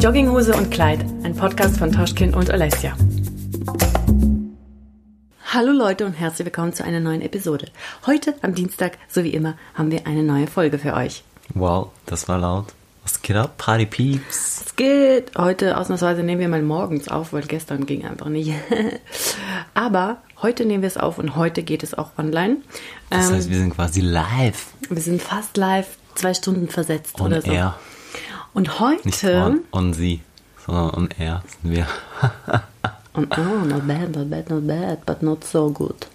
Jogginghose und Kleid, ein Podcast von Toschkin und Alessia. Hallo Leute und herzlich willkommen zu einer neuen Episode. Heute am Dienstag, so wie immer, haben wir eine neue Folge für euch. Wow, das war laut. Was geht ab, Party Peeps? Es geht. Heute ausnahmsweise nehmen wir mal morgens auf, weil gestern ging einfach nicht. Aber heute nehmen wir es auf und heute geht es auch online. Das Ähm, heißt, wir sind quasi live. wir sind fast live, zwei Stunden versetzt On oder so. air. Und heute. Nicht on, on sie, sondern on air sind wir. Und, oh, not bad, not bad, not bad, but not so good.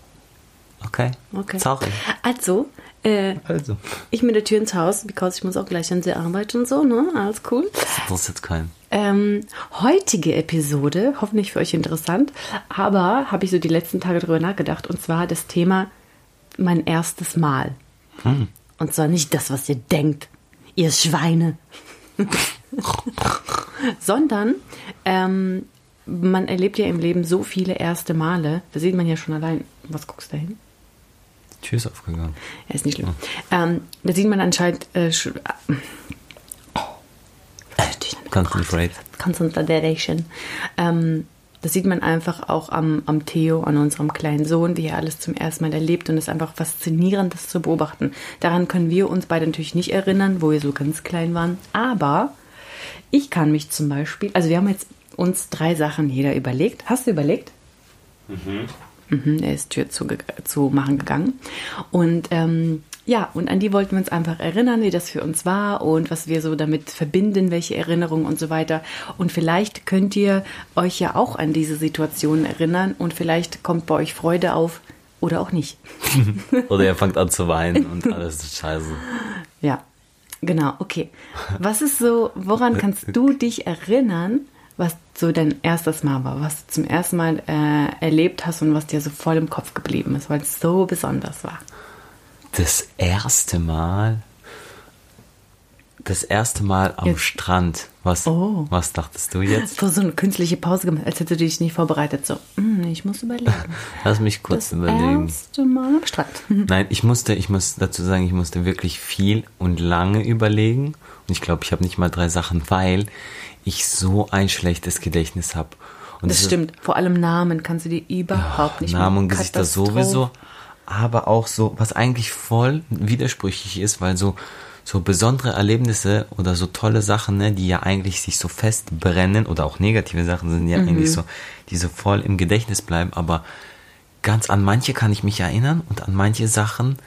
Okay. Okay. Sorry. Also, äh, Also. ich mit der Tür ins Haus, because ich muss auch gleich an der Arbeit und so, ne? Alles cool. Das interessiert keinen. Ähm, heutige Episode, hoffentlich für euch interessant, aber habe ich so die letzten Tage drüber nachgedacht und zwar das Thema mein erstes Mal. Und zwar nicht das, was ihr denkt, ihr Schweine, sondern ähm, man erlebt ja im Leben so viele erste Male, da sieht man ja schon allein, was guckst du da hin? Die Tür ist aufgegangen. Ja, ist nicht schlimm. Ähm, da sieht man anscheinend äh, Concentrate. Concentration. Ähm, das sieht man einfach auch am, am Theo, an unserem kleinen Sohn, wie er alles zum ersten Mal erlebt. Und es ist einfach faszinierend, das zu beobachten. Daran können wir uns beide natürlich nicht erinnern, wo wir so ganz klein waren. Aber ich kann mich zum Beispiel, also wir haben jetzt uns drei Sachen jeder überlegt. Hast du überlegt? Mhm, er ist Tür zu, zu machen gegangen. Und ähm, ja, und an die wollten wir uns einfach erinnern, wie das für uns war und was wir so damit verbinden, welche Erinnerungen und so weiter. Und vielleicht könnt ihr euch ja auch an diese Situation erinnern und vielleicht kommt bei euch Freude auf oder auch nicht. Oder er fängt an zu weinen und alles ist scheiße. Ja, genau, okay. Was ist so, woran kannst du dich erinnern, was so dein erstes Mal war, was du zum ersten Mal äh, erlebt hast und was dir so voll im Kopf geblieben ist, weil es so besonders war? Das erste Mal. Das erste Mal am Jetzt- Strand. Was, Oh. was dachtest du jetzt? So, so eine künstliche Pause gemacht, als hättest du dich nicht vorbereitet. So, "Hm, ich muss überlegen. Lass mich kurz Das überlegen. erste Mal am Strand. Nein, ich musste, ich muss dazu sagen, ich musste wirklich viel und lange überlegen. Und ich glaube, ich habe nicht mal drei Sachen, weil ich so ein schlechtes Gedächtnis habe. Und Das ist- stimmt. Vor allem Namen kannst du dir überhaupt nicht Namen und. Gesichter sowieso. Aber auch so, was eigentlich voll widersprüchlich ist, weil so, so besondere Erlebnisse oder so tolle Sachen, ne, die ja eigentlich sich so festbrennen oder auch negative Sachen sind ja eigentlich so, die so voll im Gedächtnis bleiben, aber ganz an manche kann ich mich erinnern und an manche Sachen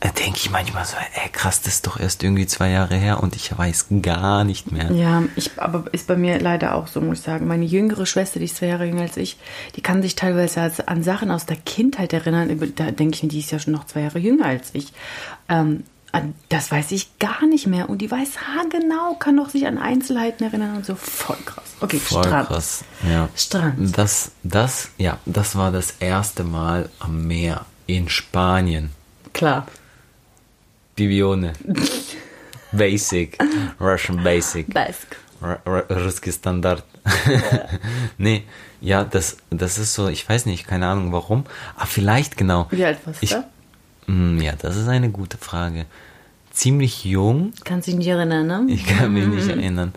äh, denke ich manchmal so, ey krass, das ist doch erst irgendwie zwei Jahre her und ich weiß gar nicht mehr. Ja, ich, aber ist bei mir leider auch so, muss ich sagen. Meine jüngere Schwester, die ist zwei Jahre jünger als ich, die kann sich teilweise an Sachen aus der Kindheit erinnern. Da denke ich mir, die ist ja schon noch zwei Jahre jünger als ich. Ähm, das weiß ich gar nicht mehr. Und die weiß haargenau, kann doch sich an Einzelheiten erinnern und so. Voll krass. Okay, Voll Strand. krass. Ja. Strand. Das, das, ja, das war das erste Mal am Meer in Spanien. Klar. Bibione. Basic. Russian Basic. Basque. R- R- Русский Standard. nee, ja, das, das ist so, ich weiß nicht, keine Ahnung warum. Aber vielleicht genau. Wie alt warst Ich, du? Mm, ja, das ist eine gute Frage. Ziemlich jung. Kannst dich nicht erinnern, ne? Ich kann mich nicht erinnern.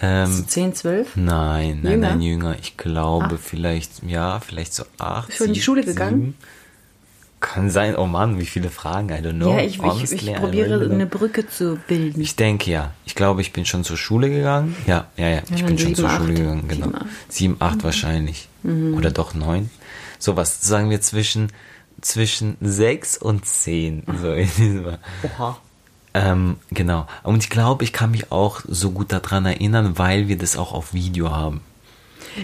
Ähm, 10, 12? Nein, nein, Jünger? nein, jünger. Ich glaube vielleicht, ja, vielleicht so acht. Schon in die sieben, Schule gegangen? sieben. Kann sein. Oh Mann, wie viele Fragen. I don't know. ja, ich, ich, Honestly, ich probiere eine. Brücke zu bilden. Ich denke ja. Ich glaube, ich bin schon zur Schule gegangen. Ja, ja, ja. Ich dann bin schon zur acht. Schule gegangen, genau. Sieben, acht. Mhm. Sieben, acht wahrscheinlich. Oder doch neun. Sowas, sagen wir zwischen, zwischen sechs und zehn. So in diesem Oha. ähm, genau. Und ich glaube, ich kann mich auch so gut daran erinnern, weil wir das auch auf Video haben.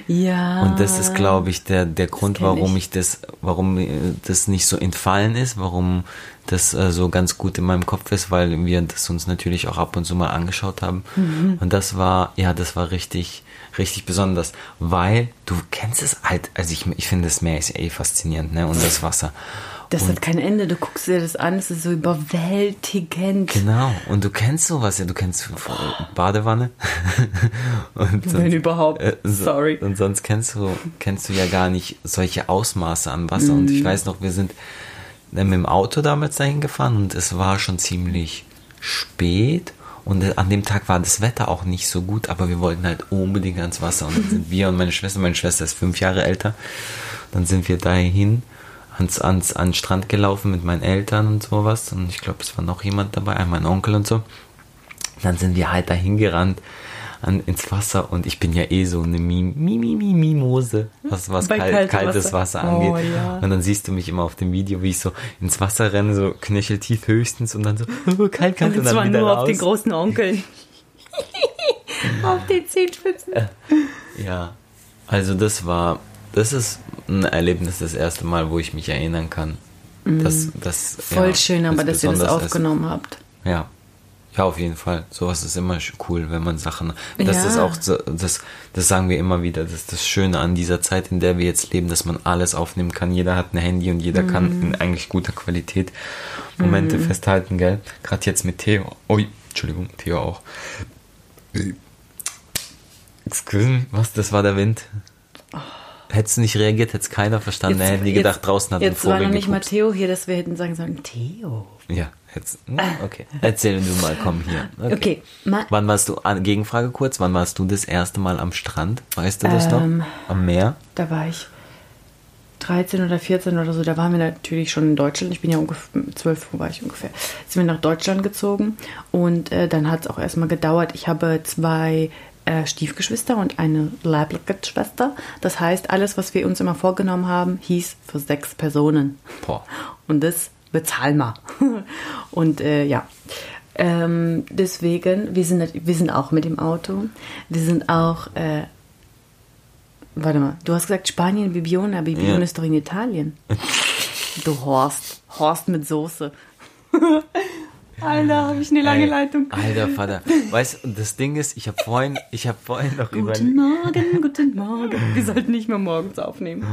Ja. Und das ist, glaube ich, der, der Grund, warum ich. ich das, warum äh, das nicht so entfallen ist, warum das äh, so ganz gut in meinem Kopf ist, weil wir das uns natürlich auch ab und zu mal angeschaut haben. Mhm. Und das war, ja, das war richtig, richtig besonders, weil du kennst es halt, also ich, ich finde das Meer ist eh faszinierend, ne, und das Wasser. Das und hat kein Ende. Du guckst dir das an, es ist so überwältigend. Genau, und du kennst sowas ja, du kennst Badewanne. und Wenn überhaupt. äh, so- Sorry. Und sonst kennst du, kennst du ja gar nicht solche Ausmaße an Wasser. Und Mhm. ich weiß noch, wir sind äh, mit dem Auto damals dahin gefahren und es war schon ziemlich spät. Und an dem Tag war das Wetter auch nicht so gut, aber wir wollten halt unbedingt ans Wasser. Und dann sind wir und meine Schwester, meine Schwester ist fünf Jahre älter, dann sind wir dahin ans, ans, an den Strand gelaufen mit meinen Eltern und sowas. Und ich glaube, es war noch jemand dabei, mein Onkel und so. dann sind wir halt dahin gerannt an, ins Wasser und ich bin ja eh so eine Mimose, was, was kalt, kaltem kaltes Wasser, Wasser. angeht. Oh, ja. Und dann siehst du mich immer auf dem Video, wie ich so ins Wasser renne, so knöcheltief höchstens und dann so oh, kalt, kalt und, Und dann zwar wieder nur raus. auf den großen Onkel. auf den Zehenspitzen. Ja, also das war, das ist ein Erlebnis das erste Mal, wo ich mich erinnern kann. Das, das, Mhm. Voll ja, schön, aber dass ihr das besonders ist. aufgenommen habt. Ja. Ja, auf jeden Fall. Sowas ist immer cool, wenn man Sachen. Das Ja. ist auch so, das, das sagen wir immer wieder. Das ist das Schöne an dieser Zeit, in der wir jetzt leben, dass man alles aufnehmen kann. Jeder hat ein Handy und jeder Mhm. kann in eigentlich guter Qualität Momente festhalten, gell? Gerade jetzt mit Theo. Ui, Entschuldigung, Theo auch. Excuse me, was? Das war der Wind. Hättest du nicht reagiert, hätte es keiner verstanden. Er hätte nie gedacht, draußen hat ein Jetzt war noch nicht mal gepupst. Theo hier, dass wir hätten sagen sollen, Theo. Ja, jetzt. hm, Okay. Erzähl du mal, komm hier. Okay, ma- Wann warst du, Gegenfrage kurz, wann warst du das erste Mal am Strand? Weißt du das Ähm, noch? Am Meer? Da war ich 13 oder 14 oder so. Da waren wir natürlich schon in Deutschland. Ich bin ja ungefähr, 12 war ich ungefähr. Sind wir nach Deutschland gezogen. Und äh, dann hat es auch erstmal gedauert. Ich habe zwei äh, Stiefgeschwister und eine leibliche Schwester. Das heißt, alles, was wir uns immer vorgenommen haben, hieß für sechs Personen. Boah. Und das bezahlen wir. Und äh, ja. Ähm, deswegen, wir sind, wir sind auch mit dem Auto. Wir sind auch, äh, warte mal, du hast gesagt Spanien, Bibione, Bibione Ja. ist doch in Italien. Du Horst. Horst mit Soße. Alter, habe ich eine lange Ey, Leitung. Alter Vater. Weißt du, das Ding ist, ich habe vorhin, ich habe vorhin noch über. Guten Morgen, guten Morgen. Wir sollten nicht mehr morgens aufnehmen.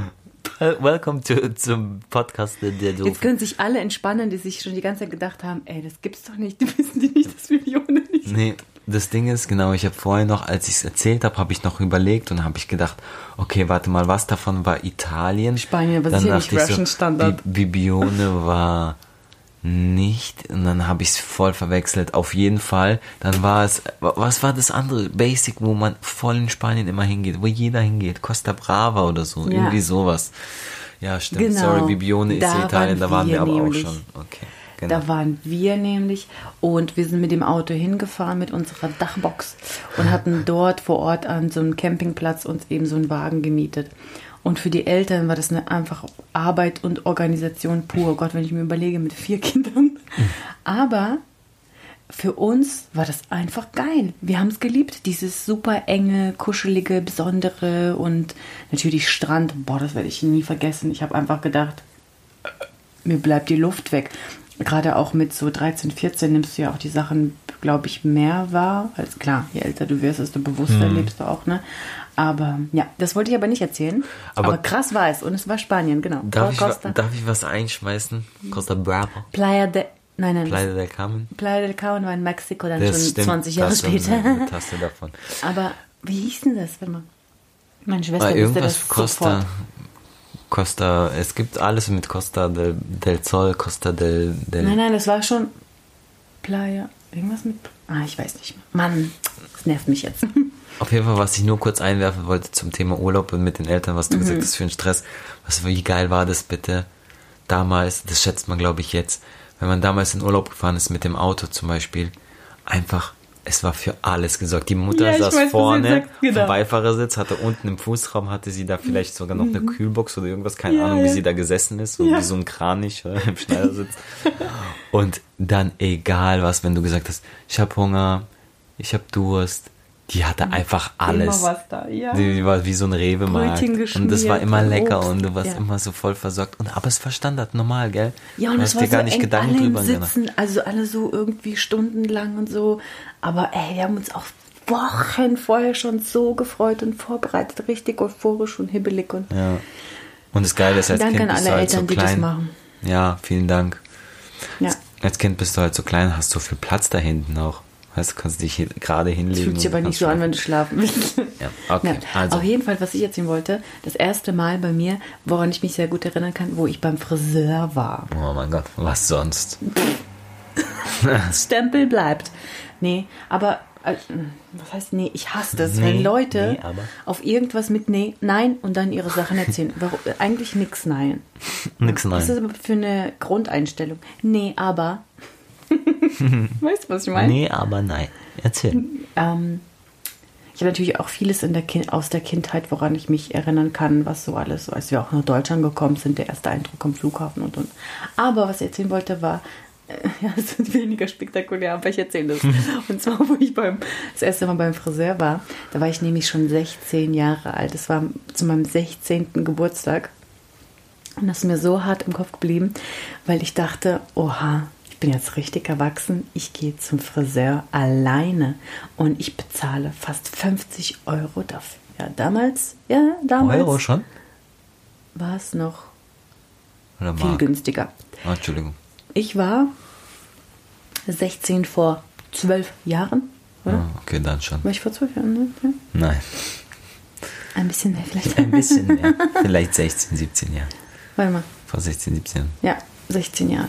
Welcome to, zum Podcast der Jetzt Doof. können sich alle entspannen, die sich schon die ganze Zeit gedacht haben, ey, das gibt's doch nicht. Die wissen die nicht, dass Bibione nicht Nee, das Ding ist, genau, ich habe vorhin noch, als ich es erzählt habe, habe ich noch überlegt und habe ich gedacht, okay, warte mal, was davon war Italien? Spanien, aber Dann sicher nicht dachte ich Russian Standard. Bi- Bibione war nicht und dann habe ich es voll verwechselt. Auf jeden Fall, dann war es, was war das andere? Basic, wo man voll in Spanien immer hingeht, wo jeder hingeht, Costa Brava oder so, Ja. irgendwie sowas. Ja, stimmt, Genau. sorry, Bibione ist Da Italien, da waren wir wir aber nämlich. auch schon. Okay, genau. Da waren wir nämlich und wir sind mit dem Auto hingefahren mit unserer Dachbox und hatten dort vor Ort an so einem Campingplatz uns eben so einen Wagen gemietet. Und für die Eltern war das eine einfach Arbeit und Organisation pur. Gott, wenn ich mir überlege, mit vier Kindern. Aber für uns war das einfach geil. Wir haben es geliebt, dieses super enge, kuschelige, besondere und natürlich Strand. Boah, das werde ich nie vergessen. Ich habe einfach gedacht, mir bleibt die Luft weg. Gerade auch mit so 13, 14 nimmst du ja auch die Sachen, glaube ich, mehr wahr. Als klar, je älter du wirst, desto bewusster Mhm. lebst du auch, ne? Aber ja, das wollte ich aber nicht erzählen. Aber- Aber, krass war es und es war Spanien, genau. Darf ich, wa- Costa, darf ich was einschmeißen? Costa Brava. Playa de. Nein, nein, Playa del Carmen. Playa del Carmen war in Mexiko dann Das schon stimmt, 20 Jahre später. Eine Tasse davon. Aber wie hieß denn das? Warte mal. Meine Schwester Ah, wusste irgendwas das Costa. sofort. Costa, es gibt alles mit Costa del, del Sol, Costa del, del Nein, nein, das war schon Playa. Irgendwas mit. Ah, ich weiß nicht mehr. Mann, das nervt mich jetzt. Auf jeden Fall, was ich nur kurz einwerfen wollte zum Thema Urlaub und mit den Eltern, was du Mhm. gesagt hast für einen Stress. Was, wie geil war das bitte? Damals, das schätzt man glaube ich jetzt, wenn man damals in Urlaub gefahren ist mit dem Auto zum Beispiel, einfach, es war für alles gesorgt. Die Mutter Ja, weiß, saß du vorne sagst, genau. vom Beifahrersitz, hatte unten im Fußraum, hatte sie da vielleicht sogar noch eine Kühlbox oder irgendwas, keine Mhm. Ja, Ahnung, wie ja. sie da gesessen ist, so wie so ein Kranich äh, im Schneidersitz. Und dann egal was, wenn du gesagt hast, ich habe Hunger, ich habe Durst, die hatte einfach alles. Immer was da, ja. Die, war wie so ein Rewe-Markt. Und das war immer lecker Obst. und du warst Ja. immer so voll versorgt. Und aber es war Standard normal, gell? Ja, und du es hast war dir gar so nicht eng, Gedanken drüber gemacht. Sitzen, also alle so irgendwie stundenlang und so. Aber ey, wir haben uns auch Wochen vorher schon so gefreut und vorbereitet, richtig euphorisch und hibbelig und Ja. Und das Geile ist, als Danke Kind an bist alle du halt so Eltern, die das klein. machen. Ja, vielen Dank. ja. Als Kind bist du halt so klein, hast so viel Platz da hinten auch. Weißt du, kannst dich hier gerade Das hinlegen. fühlt sich aber nicht so an, wenn du schlafen willst. Ja, okay, also. Auf jeden Fall, was ich erzählen wollte, das erste Mal bei mir, woran ich mich sehr gut erinnern kann, wo ich beim Friseur war. Oh mein Gott, was sonst? Stempel bleibt. Nee, aber äh, was heißt nee? Ich hasse das, Nee, wenn Leute nee, auf irgendwas mit nee, nein und dann ihre Sachen erzählen. Warum, äh, eigentlich nix nein. Nix Was ist nein. das aber für eine Grundeinstellung? Nee, aber. weißt du, was ich meine? Nee, aber nein. Erzähl. Ähm, ich habe natürlich auch vieles der aus der Kindheit, woran ich mich erinnern kann, was so alles, als wir auch nach Deutschland gekommen sind, der erste Eindruck am Flughafen und und. Aber was ich erzählen wollte, war, äh, ja, es wird weniger spektakulär, aber ich erzähle das. Und zwar, wo ich beim, das erste Mal beim Friseur war, da war ich nämlich schon 16 Jahre alt. Das war zu meinem 16. Geburtstag. Und das ist mir so hart im Kopf geblieben, weil ich dachte, oha, bin jetzt richtig erwachsen, ich gehe zum Friseur alleine und ich bezahle fast 50 Euro dafür. Ja, damals, ja, damals Euro schon? war es noch Oder viel Mark? günstiger. Ah, Entschuldigung. Ich war 16 vor 12 Jahren, oder? Ah, okay, dann schon. War ich vor 12 Jahren? Ne? Ja. Nein. Ein bisschen mehr vielleicht. Ein bisschen mehr. Vielleicht 16, 17 Jahre. Warte mal. Vor 16, 17. Ja, 16 Jahre.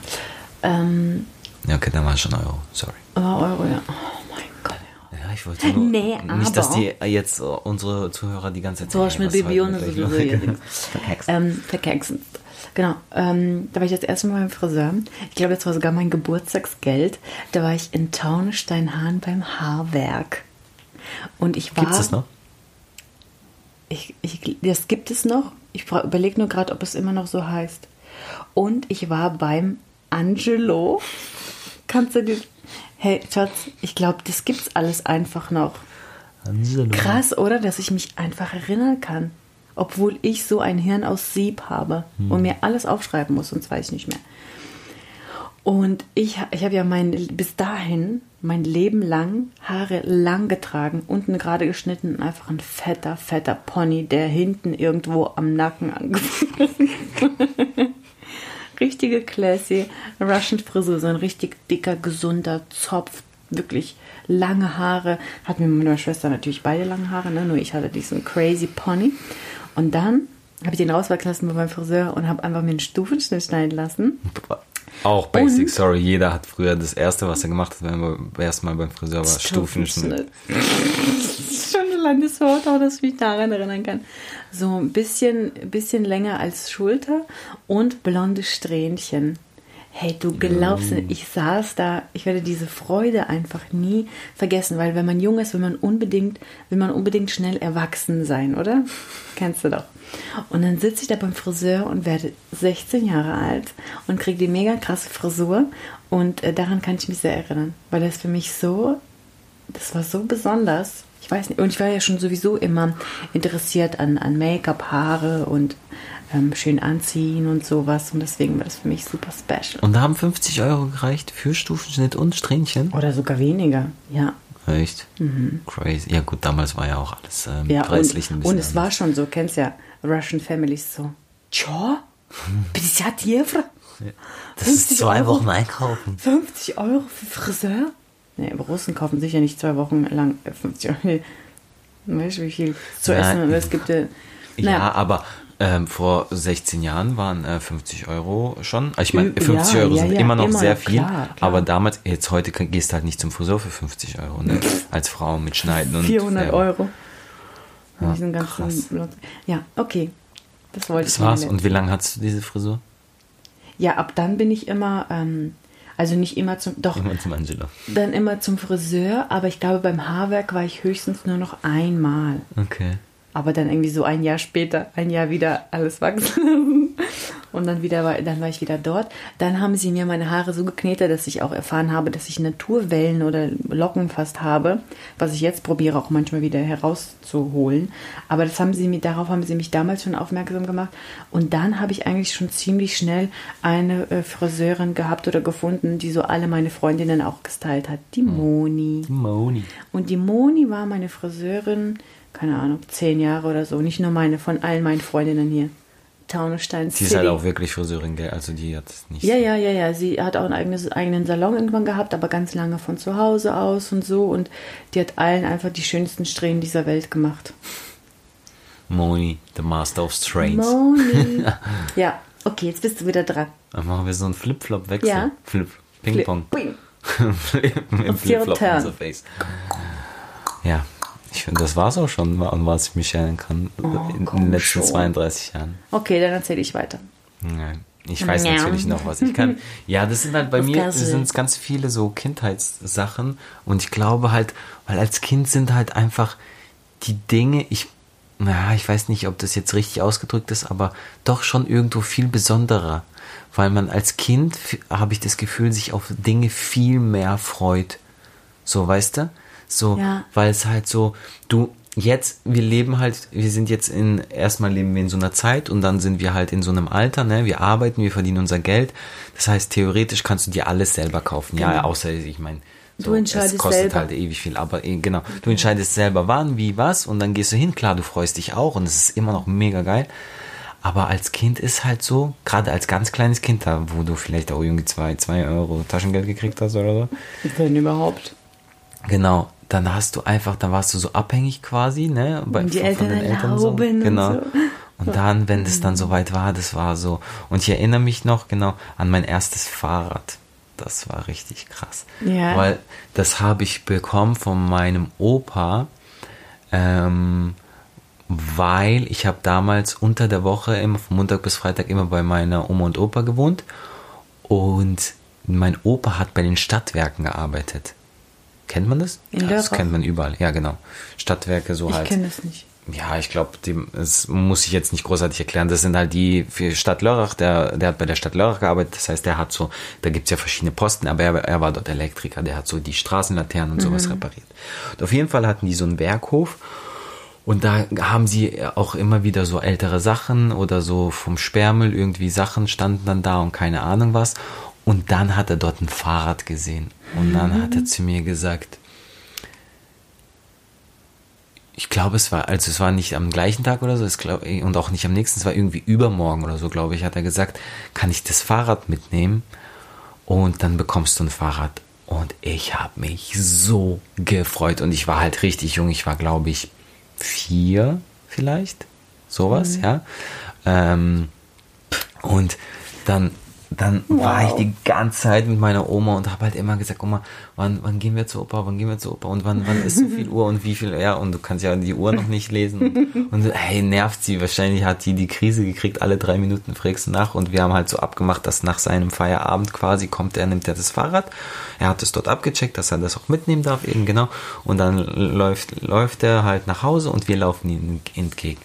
Ähm, Ja, okay, dann war es schon Euro. Sorry. aber Euro, ja. Oh mein Gott, ja. Ja, ich wollte nur. Nee, nicht, dass die jetzt unsere Zuhörer die ganze Zeit. So was hey, mit Baby und so. so, ähm, verkeksen. Genau. Ähm, da war ich das erste Mal beim Friseur. Ich glaube, das war sogar mein Geburtstagsgeld. Da war ich in Taunusteinhahn beim Haarwerk. Und ich war. Gibt's das noch? Ich, ich, das gibt es noch. Ich überlege nur gerade, ob es immer noch so heißt. Und ich war beim Angelo. Kannst du dir. Hey, Schatz, ich glaube, das gibt's alles einfach noch. Angelo. Krass, oder? Dass ich mich einfach erinnern kann. Obwohl ich so ein Hirn aus Sieb habe und mir alles aufschreiben muss, sonst weiß ich nicht mehr. Und ich, ich habe ja mein, bis dahin mein Leben lang Haare lang getragen, unten gerade geschnitten, einfach ein fetter, fetter Pony, der hinten irgendwo am Nacken angefangen Richtige classy Russian Frisur, so ein richtig dicker, gesunder Zopf, wirklich lange Haare. Hat mir meine Schwester natürlich beide lange Haare, ne? nur ich hatte diesen crazy Pony. Und dann habe ich den rauswachsen lassen bei meinem Friseur und habe einfach mir einen Stufenschnitt schneiden lassen. Auch basic, Und- sorry. Jeder hat früher das erste, was er gemacht hat, wenn er beim ersten Mal beim Friseur war, Stufenschnitt. Das ist schon allein das Wort, auch dass ich mich daran erinnern kann. So ein bisschen, bisschen länger als Schulter und blonde Strähnchen. Hey, du glaubst nicht, ich saß da, ich werde diese Freude einfach nie vergessen, weil wenn man jung ist, will man unbedingt, will man unbedingt schnell erwachsen sein, oder? Kennst du doch. Und dann sitze ich da beim Friseur und werde 16 Jahre alt und kriege die mega krasse Frisur und äh, daran kann ich mich sehr erinnern, weil das für mich so das war so besonders. Ich weiß nicht. Und ich war ja schon sowieso immer interessiert an, an Make-up, Haare und ähm, schön anziehen und sowas. Und deswegen war das für mich super special. Und da haben 50 Euro gereicht für Stufenschnitt und Strähnchen? Oder sogar weniger. Ja. Echt? Crazy. Ja gut, damals war ja auch alles ähm, Mhm. ja preislich ein und, bisschen und es war anders. schon so, kennst ja, Russian Families so. Tja, 50 Euro? Das ist 50 zwei Euro? Wochen einkaufen. 50 Euro für Friseur? Nee, aber Russen kaufen sicher nicht zwei Wochen lang äh, 50 Euro. Weißt du, wie viel zu Nein. essen und es gibt ja. Ja, aber ähm, vor 16 Jahren waren äh, 50 Euro schon. Also Ich meine, Ü- 50 ja, Euro ja, sind ja, immer noch immer sehr viel. klar, klar. Aber damals, jetzt heute gehst du halt nicht zum Friseur für 50 Euro, ne? Als Frau mit Schneiden und 400 Färben. Euro. Ja, krass. Ja, okay. Das wollte Das ich nur war's. Und wie lange hattest du diese Frisur? Ja, ab dann bin ich immer, ähm, also nicht immer zum, doch, Immer zum Angelo. dann immer zum Friseur, aber ich glaube, beim Haarwerk war ich höchstens nur noch einmal. Okay. Aber dann irgendwie so ein Jahr später, ein Jahr wieder alles wachsen. Und dann wieder war, dann war ich wieder dort. Dann haben sie mir meine Haare so geknetet, dass ich auch erfahren habe, dass ich Naturwellen oder Locken fast habe, was ich jetzt probiere auch manchmal wieder herauszuholen. Aber das haben sie mir, darauf haben sie mich damals schon aufmerksam gemacht. Und dann habe ich eigentlich schon ziemlich schnell eine äh, Friseurin gehabt oder gefunden, die so alle meine Freundinnen auch gestylt hat. Die Moni. Moni. Und die Moni war meine Friseurin, keine Ahnung, zehn Jahre oder so. Nicht nur meine, von allen meinen Freundinnen hier. Taunusstein Sie ist halt auch wirklich Friseurin, gell? Also die hat es nicht. ja, ja, ja, ja. Sie hat auch einen eigenes, eigenen Salon irgendwann gehabt, aber ganz lange von zu Hause aus und so. Und die hat allen einfach die schönsten Strähnen dieser Welt gemacht. Moni, the Master of Strains. Moni. ja, okay, jetzt bist du wieder dran. Dann machen wir so einen Flip-Flop-Wechsel. Ja. Flip. Ping-Pong. Bing. Im Flipflop on the face. Ja, ich finde, das war es auch schon, an was ich mich erinnern kann Oh, in den letzten schon. 32 Jahren. Okay, dann erzähle ich weiter. Nein. Ich weiß Ja. natürlich noch, was ich kann. Ja, das sind halt bei mir sind es ganz viele so Kindheitssachen und ich glaube halt, weil als Kind sind halt einfach die Dinge, ich, ja, ich weiß nicht, ob das jetzt richtig ausgedrückt ist, aber doch schon irgendwo viel besonderer, weil man als Kind habe ich das Gefühl, sich auf Dinge viel mehr freut. So, weißt du? So, Ja. weil es halt so, du, jetzt, wir leben halt, wir sind jetzt in, erstmal leben wir in so einer Zeit und dann sind wir halt in so einem Alter, ne, wir arbeiten, wir verdienen unser Geld. Das heißt, theoretisch kannst du dir alles selber kaufen. Ja, Genau. außer, ich meine, Du so, entscheidest es kostet selber. halt ewig viel, aber eh, genau, du entscheidest selber wann, wie, was und dann gehst du hin, klar, du freust dich auch und es ist immer noch mega geil. Aber als Kind ist halt so, gerade als ganz kleines Kind, da wo du vielleicht auch irgendwie zwei, zwei Euro Taschengeld gekriegt hast oder so, Wenn überhaupt. Genau, dann hast du einfach, dann warst du so abhängig quasi, ne? Bei, Und die Eltern erlauben so. und Genau. so. Und dann, wenn es dann soweit war, das war so. Und ich erinnere mich noch genau an mein erstes Fahrrad. Das war richtig krass. Ja. Weil das habe ich bekommen von meinem Opa, ähm, weil ich habe damals unter der Woche immer von Montag bis Freitag immer bei meiner Oma und Opa gewohnt und mein Opa hat bei den Stadtwerken gearbeitet. Kennt man das? In ja, das Dörfach? kennt man überall. Ja, genau. Stadtwerke so Ich halt. kenne das nicht. Ja, ich glaube, das muss ich jetzt nicht großartig erklären. Das sind halt die für Stadt Lörrach, der, der hat bei der Stadt Lörrach gearbeitet. Das heißt, der hat so, da gibt's ja verschiedene Posten, aber er, er war dort Elektriker, der hat so die Straßenlaternen und sowas repariert. Und auf jeden Fall hatten die so einen Werkhof und da haben sie auch immer wieder so ältere Sachen oder so vom Sperrmüll irgendwie Sachen standen dann da und keine Ahnung was. Und dann hat er dort ein Fahrrad gesehen. Und dann hat er zu mir gesagt, ich glaube, es war, also es war nicht am gleichen Tag oder so, es glaub, und auch nicht am nächsten, es war irgendwie übermorgen oder so, glaube ich, hat er gesagt, kann ich das Fahrrad mitnehmen? Und dann bekommst du ein Fahrrad. Und ich habe mich so gefreut. Und ich war halt richtig jung, ich war, glaube ich, vier vielleicht, sowas, ja. Ähm, und dann, dann war ich Wow. die ganze Zeit mit meiner Oma und habe halt immer gesagt, Oma, wann, wann gehen wir zur Opa, wann gehen wir zur Opa und wann, wann ist so viel Uhr und wie viel, ja, und du kannst ja die Uhr noch nicht lesen. Und, und hey, nervt sie, wahrscheinlich hat die die Krise gekriegt, alle drei Minuten fragst du nach und wir haben halt so abgemacht, dass nach seinem Feierabend quasi kommt er, nimmt er das Fahrrad, er hat es dort abgecheckt, dass er das auch mitnehmen darf, eben genau, und dann läuft, läuft er halt nach Hause und wir laufen ihm entgegen.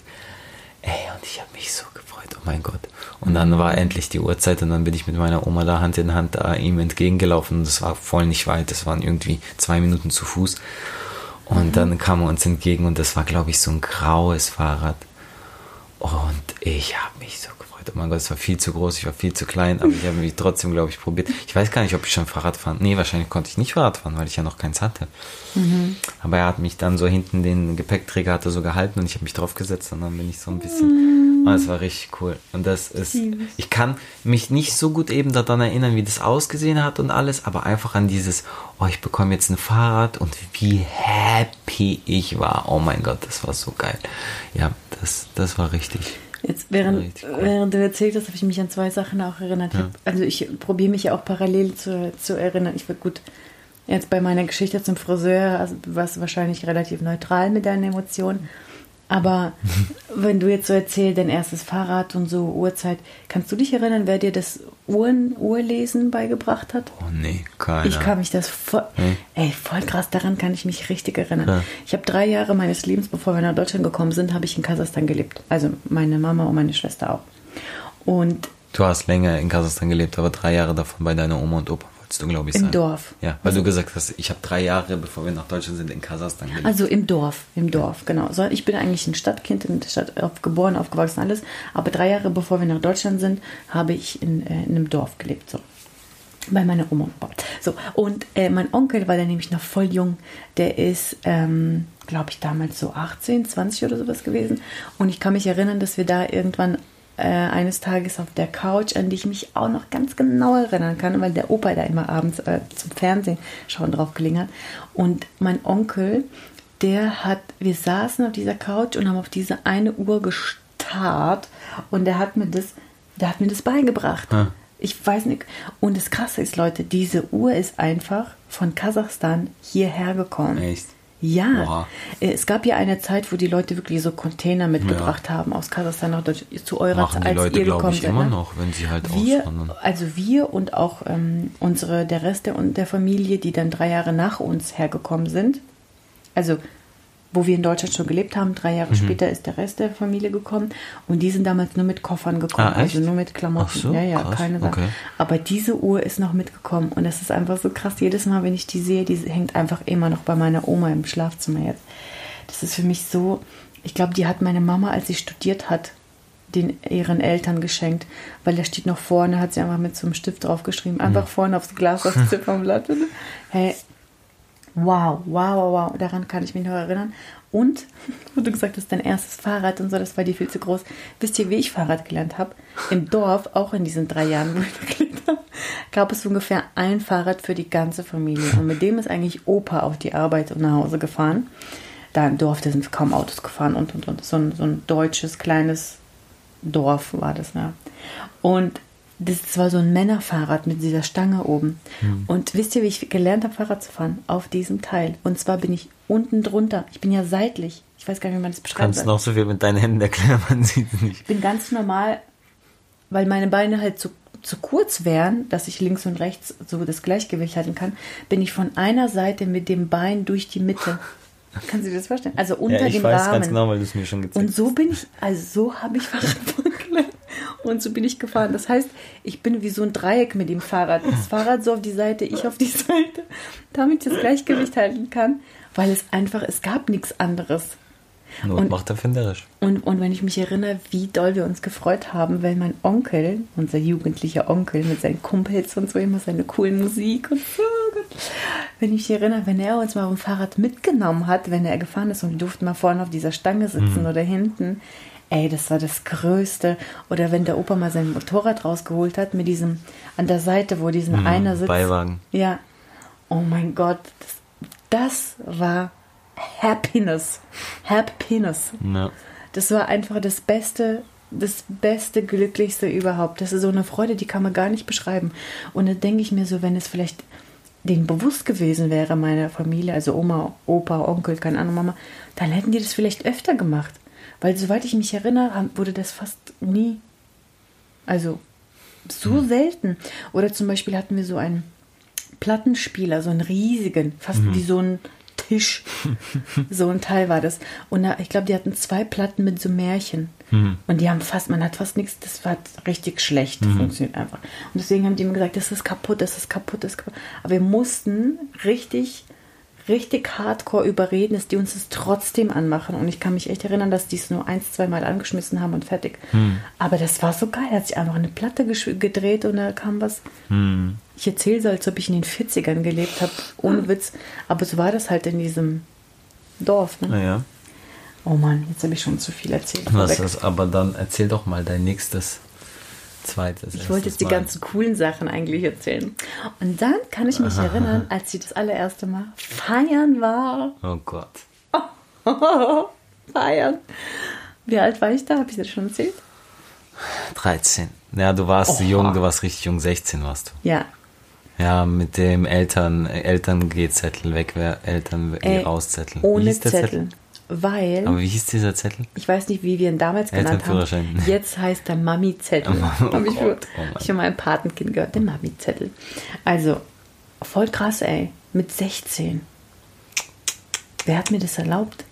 Ey, und ich habe mich so gefreut, oh mein Gott. Und dann war endlich die Uhrzeit und dann bin ich mit meiner Oma da Hand in Hand da ihm entgegengelaufen und das war voll nicht weit, das waren irgendwie zwei Minuten zu Fuß. Und dann kam er uns entgegen und das war, glaube ich, so ein graues Fahrrad. Und ich habe mich so gefreut. Oh mein Gott, es war viel zu groß, ich war viel zu klein, aber ich habe mich trotzdem, glaube ich, probiert. Ich weiß gar nicht, ob ich schon Fahrrad fahren. Nee, wahrscheinlich konnte ich nicht Fahrrad fahren, weil ich ja noch keins hatte. Aber er hat mich dann so hinten den Gepäckträger hatte so gehalten und ich habe mich drauf gesetzt und dann bin ich so ein bisschen. Oh, das war richtig cool. Und das ist. Ich kann mich nicht so gut eben daran erinnern, wie das ausgesehen hat und alles, aber einfach an dieses, oh, ich bekomme jetzt ein Fahrrad und wie happy ich war. Oh mein Gott, das war so geil. Ja, das, das war richtig. Jetzt, während, cool. während du erzählt hast, habe ich mich an zwei Sachen auch erinnert. Hab, also ich probiere mich ja auch parallel zu, zu erinnern. Ich war gut, jetzt bei meiner Geschichte zum Friseur also, warst du wahrscheinlich relativ neutral mit deinen Emotionen. Aber wenn du jetzt so erzählst, dein erstes Fahrrad und so Uhrzeit, kannst du dich erinnern, wer dir das Uhren, Uhrlesen beigebracht hat? Oh nee, keiner. Ich kann mich das voll, Nee. ey, voll krass, daran kann ich mich richtig erinnern. Ja. Ich habe drei Jahre meines Lebens, bevor wir nach Deutschland gekommen sind, habe ich in Kasachstan gelebt. Also meine Mama und meine Schwester auch. Und Du hast länger in Kasachstan gelebt, aber drei Jahre davon bei deiner Oma und Opa, wolltest du, glaube ich, Im sagen. Dorf. Ja, weil du gesagt hast, ich habe drei Jahre, bevor wir nach Deutschland sind, in Kasachstan gelebt. also im Dorf, im Dorf, genau. So, ich bin eigentlich ein Stadtkind, in der Stadt auf, geboren, aufgewachsen, alles. Aber drei Jahre bevor wir nach Deutschland sind, habe ich in, äh, in einem Dorf gelebt. So. Bei meiner Oma und Opa. So, und äh, mein Onkel war da nämlich noch voll jung. Der ist, ähm, glaube ich, damals so 18, 20 oder sowas gewesen. Und ich kann mich erinnern, dass wir da irgendwann äh, eines Tages auf der Couch, an die ich mich auch noch ganz genau erinnern kann, weil der Opa da immer abends äh, zum Fernsehen schauen drauf gelegen hat. Und mein Onkel, der hat, wir saßen auf dieser Couch und haben auf diese eine Uhr gestarrt und der hat mir das, der hat mir das beigebracht. Ah. Ich weiß nicht. Und das Krasse ist, Leute, diese Uhr ist einfach von Kasachstan hierher gekommen. Echt? Ja, Boah. Äh, es gab ja eine Zeit, wo die Leute wirklich so Container mitgebracht haben aus Kasachstan nach Deutschland zu eurer Machen Zeit, die Leute, glaube ich, seid, immer ne? noch, wenn sie halt Wir, auswandern. also wir und auch ähm, unsere, der Rest der, der Familie, die dann drei Jahre nach uns hergekommen sind, also wo wir in Deutschland schon gelebt haben, drei Mhm. Jahre später ist der Rest der Familie gekommen und die sind damals nur mit Koffern gekommen, Ah, also nur mit Klamotten. Ach so, ja, ja, krass, keine Sache. okay. Aber diese Uhr ist noch mitgekommen und es ist einfach so krass. Jedes Mal, wenn ich die sehe, die hängt einfach immer noch bei meiner Oma im Schlafzimmer jetzt. Das ist für mich so, ich glaube, die hat meine Mama, als sie studiert hat, den ihren Eltern geschenkt, weil da steht noch vorne, hat sie einfach mit so einem Stift draufgeschrieben, einfach Mhm. vorne aufs Glas, aufs Ziffernblatt. Hey, wow, wow, wow, wow, daran kann ich mich noch erinnern. Und, wo du gesagt hast, dein erstes Fahrrad und so, das war dir viel zu groß. Wisst ihr, wie ich Fahrrad gelernt habe? Im Dorf, auch in diesen drei Jahren, wo ich gelernt habe, gab es ungefähr ein Fahrrad für die ganze Familie. Und mit dem ist eigentlich Opa auf die Arbeit und nach Hause gefahren. Da im Dorf, da sind kaum Autos gefahren und, und, und. So ein, so ein deutsches, kleines Dorf war das, ja. Und das war so ein Männerfahrrad mit dieser Stange oben. Und wisst ihr, wie ich gelernt habe, Fahrrad zu fahren? Auf diesem Teil. Und zwar bin ich unten drunter. Ich bin ja seitlich. Ich weiß gar nicht, wie man das beschreiben Kannst soll. noch so viel mit deinen Händen erklären, man sieht es nicht. Ich bin ganz normal, weil meine Beine halt zu, zu kurz wären, dass ich links und rechts so das Gleichgewicht halten kann, bin ich von einer Seite mit dem Bein durch die Mitte. Kannst du dir das vorstellen? Also unter Ja, ich dem weiß Rahmen. ganz genau, weil du es mir schon gezeigt Und so bin ich, also so habe ich Fahrradfahren gelernt. Und so bin ich gefahren. Das heißt, ich bin wie so ein Dreieck mit dem Fahrrad. Das Fahrrad so auf die Seite, ich auf die Seite, damit ich das Gleichgewicht halten kann, weil es einfach, es gab nichts anderes. Not und- macht erfinderisch. Und, und wenn ich mich erinnere, wie doll wir uns gefreut haben, wenn mein Onkel, unser jugendlicher Onkel mit seinen Kumpels und so immer seine coolen Musik und so, wenn ich mich erinnere, wenn er uns mal auf dem Fahrrad mitgenommen hat, wenn er gefahren ist und wir durften mal vorne auf dieser Stange sitzen oder hinten, ey, das war das Größte. Oder wenn der Opa mal sein Motorrad rausgeholt hat mit diesem, an der Seite, wo diesen einer sitzt. Beiwagen. Ja. Oh mein Gott, das, das war Happiness. Happiness. Ja. Das war einfach das Beste, das Beste, Glücklichste überhaupt. Das ist so eine Freude, die kann man gar nicht beschreiben. Und dann denke ich mir so, wenn es vielleicht denen bewusst gewesen wäre, meiner Familie, also Oma, Opa, Onkel, keine Ahnung, Mama, dann hätten die das vielleicht öfter gemacht. Weil soweit ich mich erinnere, wurde das fast nie, also so selten. Oder zum Beispiel hatten wir so einen Plattenspieler, so einen riesigen, fast wie so ein Tisch. so ein Teil war das. Und da, ich glaube, die hatten zwei Platten mit so Märchen. Und die haben fast, man hat fast nichts, das war richtig schlecht, funktioniert einfach. Und deswegen haben die immer gesagt, das ist kaputt, das ist kaputt, das ist kaputt. Aber wir mussten richtig, richtig hardcore überreden, dass die uns das trotzdem anmachen. Und ich kann mich echt erinnern, dass die es nur eins, zweimal angeschmissen haben und fertig. Aber das war so geil. Da hat sich einfach eine Platte gedreht und da kam was. Ich erzähle so, als ob ich in den 40ern gelebt habe, ohne Witz. Aber so war das halt in diesem Dorf. Ne? Naja. Oh Mann, jetzt habe ich schon zu viel erzählt. Was ist, aber dann erzähl doch mal dein nächstes, zweites. Ich wollte jetzt die Mal. ganzen coolen Sachen eigentlich erzählen. Und dann kann ich mich erinnern, als sie das allererste Mal feiern war. Oh Gott. feiern. Wie alt war ich da? Habe ich das schon erzählt? 13. Ja, du warst jung, du warst richtig jung, 16 warst du. Ja. Ja, mit dem Eltern, Eltern-G-Zettel, weg, Eltern Ey, Rauszettel. Ohne der Zettel. Weil, Aber wie hieß dieser Zettel? ich weiß nicht, wie wir ihn damals genannt haben. Jetzt heißt er Mami-Zettel. Oh Hab ich Gott, für, oh ich für mein Patenkind gehört, der Mami-Zettel. Also, voll krass, ey. Mit 16. Wer hat mir das erlaubt?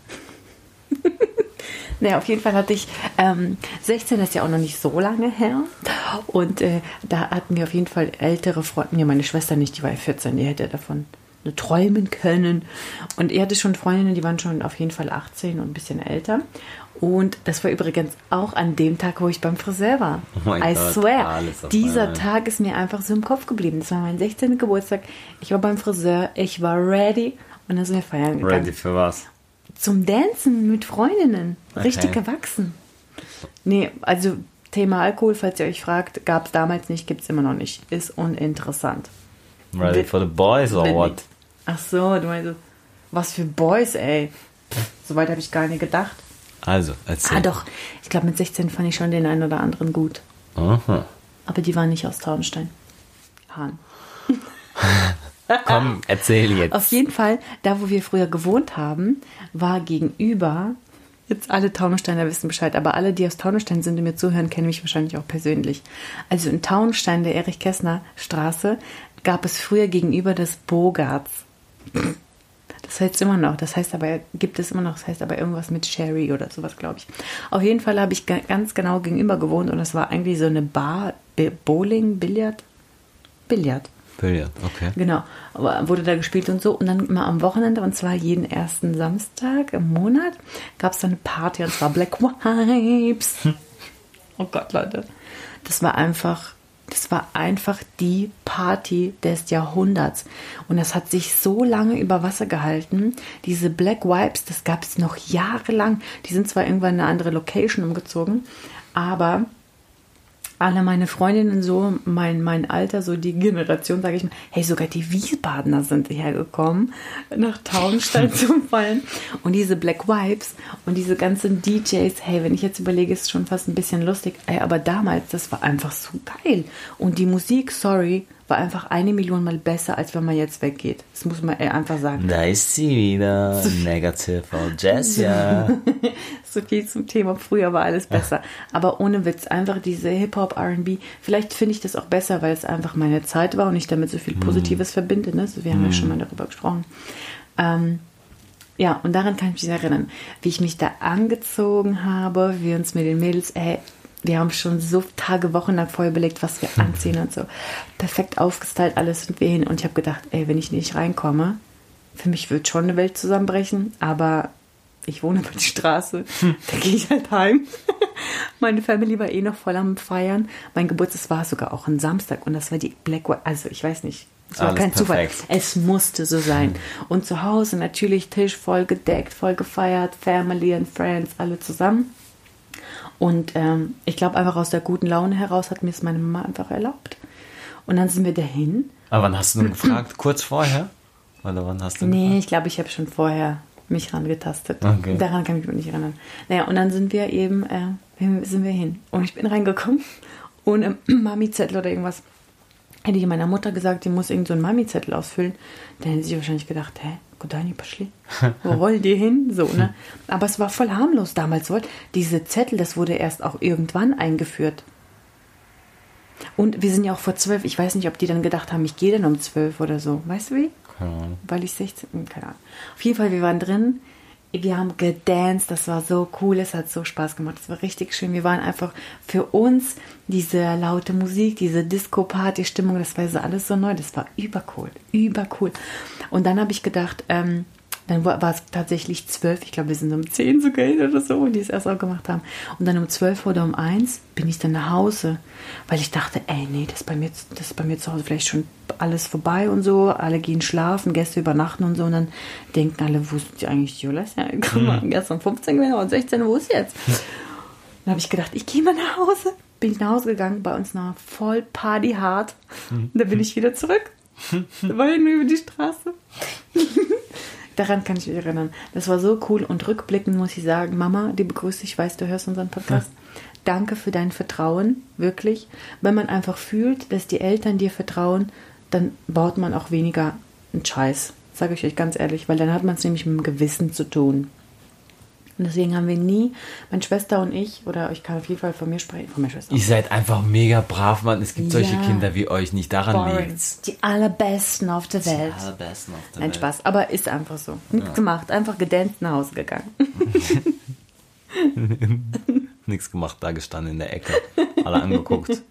Naja, auf jeden Fall hatte ich, ähm, 16 ist ja auch noch nicht so lange her. Und äh, da hatten wir auf jeden Fall ältere Freunde. Ja, meine Schwester nicht, die war ja 14, die hätte davon träumen können. Und er hatte schon Freundinnen, die waren schon auf jeden Fall 18 und ein bisschen älter. Und das war übrigens auch an dem Tag, wo ich beim Friseur war. Oh I Gott, swear. Dieser einmal. Tag ist mir einfach so im Kopf geblieben. Das war mein 16. Geburtstag. Ich war beim Friseur, ich war ready und dann sind wir feiern gegangen Ready für was? zum Dancen mit Freundinnen. Richtig Okay. gewachsen. Nee, also Thema Alkohol, falls ihr euch fragt, gab es damals nicht, gibt es immer noch nicht. Ist uninteressant. Ready for the boys or what? Ach so, du meinst, was für Boys, ey. Soweit habe ich gar nicht gedacht. Also, erzähl. Ah doch, ich glaube mit 16 fand ich schon den einen oder anderen gut. Aha. aber die waren nicht aus Traunstein. Hahn. Komm, erzähl jetzt. Auf jeden Fall, da wo wir früher gewohnt haben, war gegenüber, jetzt alle Taunussteiner wissen Bescheid, aber alle, die aus Taunusstein sind und mir zuhören, kennen mich wahrscheinlich auch persönlich. Also in Taunusstein, der Erich-Kästner Straße, gab es früher gegenüber des Bogarts. Das heißt immer noch, das heißt aber, gibt es immer noch, das heißt aber irgendwas mit Sherry oder sowas, glaube ich. Auf jeden Fall habe ich ga- ganz genau gegenüber gewohnt und es war eigentlich so eine Bar, Bowling, Billard, Billard. Billard, okay. Genau, aber wurde da gespielt und so. Und dann immer am Wochenende, und zwar jeden ersten Samstag im Monat, gab es dann eine Party und zwar Black Vibes. Oh Gott, Leute. Das war einfach, das war einfach die Party des Jahrhunderts. Und das hat sich so lange über Wasser gehalten. Diese Black Vibes, das gab es noch jahrelang. Die sind zwar irgendwann in eine andere Location umgezogen, aber alle meine Freundinnen so, mein, mein Alter, so die Generation, sage ich mal, hey, sogar die Wiesbadener sind hergekommen, nach Taunstein zum Fallen. Und diese Black Vibes und diese ganzen DJs, hey, wenn ich jetzt überlege, ist schon fast ein bisschen lustig, ey, aber damals, das war einfach so geil. Und die Musik, sorry, war einfach eine Million Mal besser, als wenn man jetzt weggeht. Das muss man einfach sagen. Da ist sie wieder. Negative Jessia. so viel zum Thema. Früher war alles besser. Aber ohne Witz, einfach diese Hip-Hop, RB. Vielleicht finde ich das auch besser, weil es einfach meine Zeit war und ich damit so viel Positives verbinde. Ne? So, wir haben ja schon mal darüber gesprochen. Ähm, ja, und daran kann ich mich erinnern, wie ich mich da angezogen habe, wir uns mit den Mädels, ey, wir haben schon so Tage, Wochen lang vorher überlegt, was wir anziehen und so. Perfekt aufgestylt, alles sind wir hin. Und ich habe gedacht, ey, wenn ich nicht reinkomme, für mich wird schon eine Welt zusammenbrechen, aber ich wohne über die Straße, da gehe ich halt heim. Meine Family war eh noch voll am Feiern. Mein Geburtstag war sogar auch ein Samstag und das war die Black Wi- also ich weiß nicht, es war Alles kein Zufall. perfekt. Es musste so sein. Und zu Hause natürlich Tisch voll gedeckt, voll gefeiert, Family and Friends, alle zusammen. Und ähm, ich glaube einfach aus der guten Laune heraus hat mir es meine Mama einfach erlaubt. Und dann sind wir dahin. Aber wann hast du nur gefragt? Kurz vorher? Oder wann hast du Nee, ich glaube, ich habe schon vorher mich rangetastet. Okay. Daran kann ich mich nicht erinnern. Naja, und dann sind wir eben, äh, sind wir hin. Und ich bin reingekommen ohne Mami-Zettel oder irgendwas. Hätte ich meiner Mutter gesagt, die muss irgend so einen Mami-Zettel ausfüllen, dann hätte sie wahrscheinlich gedacht, hä, Godani Paschli, wo wollen die hin? So, ne? Aber es war voll harmlos damals. Diese Zettel, das wurde erst auch irgendwann eingeführt. Und wir sind ja auch vor zwölf, ich weiß nicht, ob die dann gedacht haben, ich gehe dann um zwölf oder so. Weißt du wie? Keine Ahnung. weil ich 16, hm, keine Ahnung. Auf jeden Fall, wir waren drin, wir haben gedanced, das war so cool, es hat so Spaß gemacht, es war richtig schön. Wir waren einfach für uns diese laute Musik, diese Disco-Party-Stimmung, das war so alles so neu, das war übercool, übercool. Und dann habe ich gedacht, ähm, dann war war es tatsächlich zwölf, ich glaube, wir sind um zehn sogar hin oder so, wo die es erst auch gemacht haben. Und dann um zwölf oder um eins bin ich dann nach Hause, weil ich dachte, ey, nee, das ist bei mir, das ist bei mir zu Hause vielleicht schon alles vorbei und so. Alle gehen schlafen, Gäste übernachten und so. Und dann denken alle, wo ist eigentlich die Jolas hergekommen? Gestern 15 gewesen und 16, wo ist jetzt? Dann habe ich gedacht, ich gehe mal nach Hause. Bin ich nach Hause gegangen, bei uns nach voll Party hart. Und dann bin ich wieder zurück. Da war ich nur über die Straße. Daran kann ich mich erinnern. Das war so cool und rückblickend muss ich sagen, Mama, die begrüßt dich, ich weiß, du hörst unseren Podcast. Danke für dein Vertrauen, wirklich. Wenn man einfach fühlt, dass die Eltern dir vertrauen, dann baut man auch weniger einen Scheiß. Sage ich euch ganz ehrlich, weil dann hat man es nämlich mit dem Gewissen zu tun. Und deswegen haben wir nie, meine Schwester und ich, oder ich kann auf jeden Fall von mir sprechen, von meiner Schwester. Ihr seid einfach mega brav, Mann. Es gibt solche Ja. Kinder wie euch nicht. Daran liegt's. Die allerbesten auf der Welt. allerbesten auf der Nein, Welt. Spaß. Aber ist einfach so. Nichts gemacht. Einfach gedanced nach Hause gegangen. Nichts gemacht, da gestanden in der Ecke. Alle angeguckt.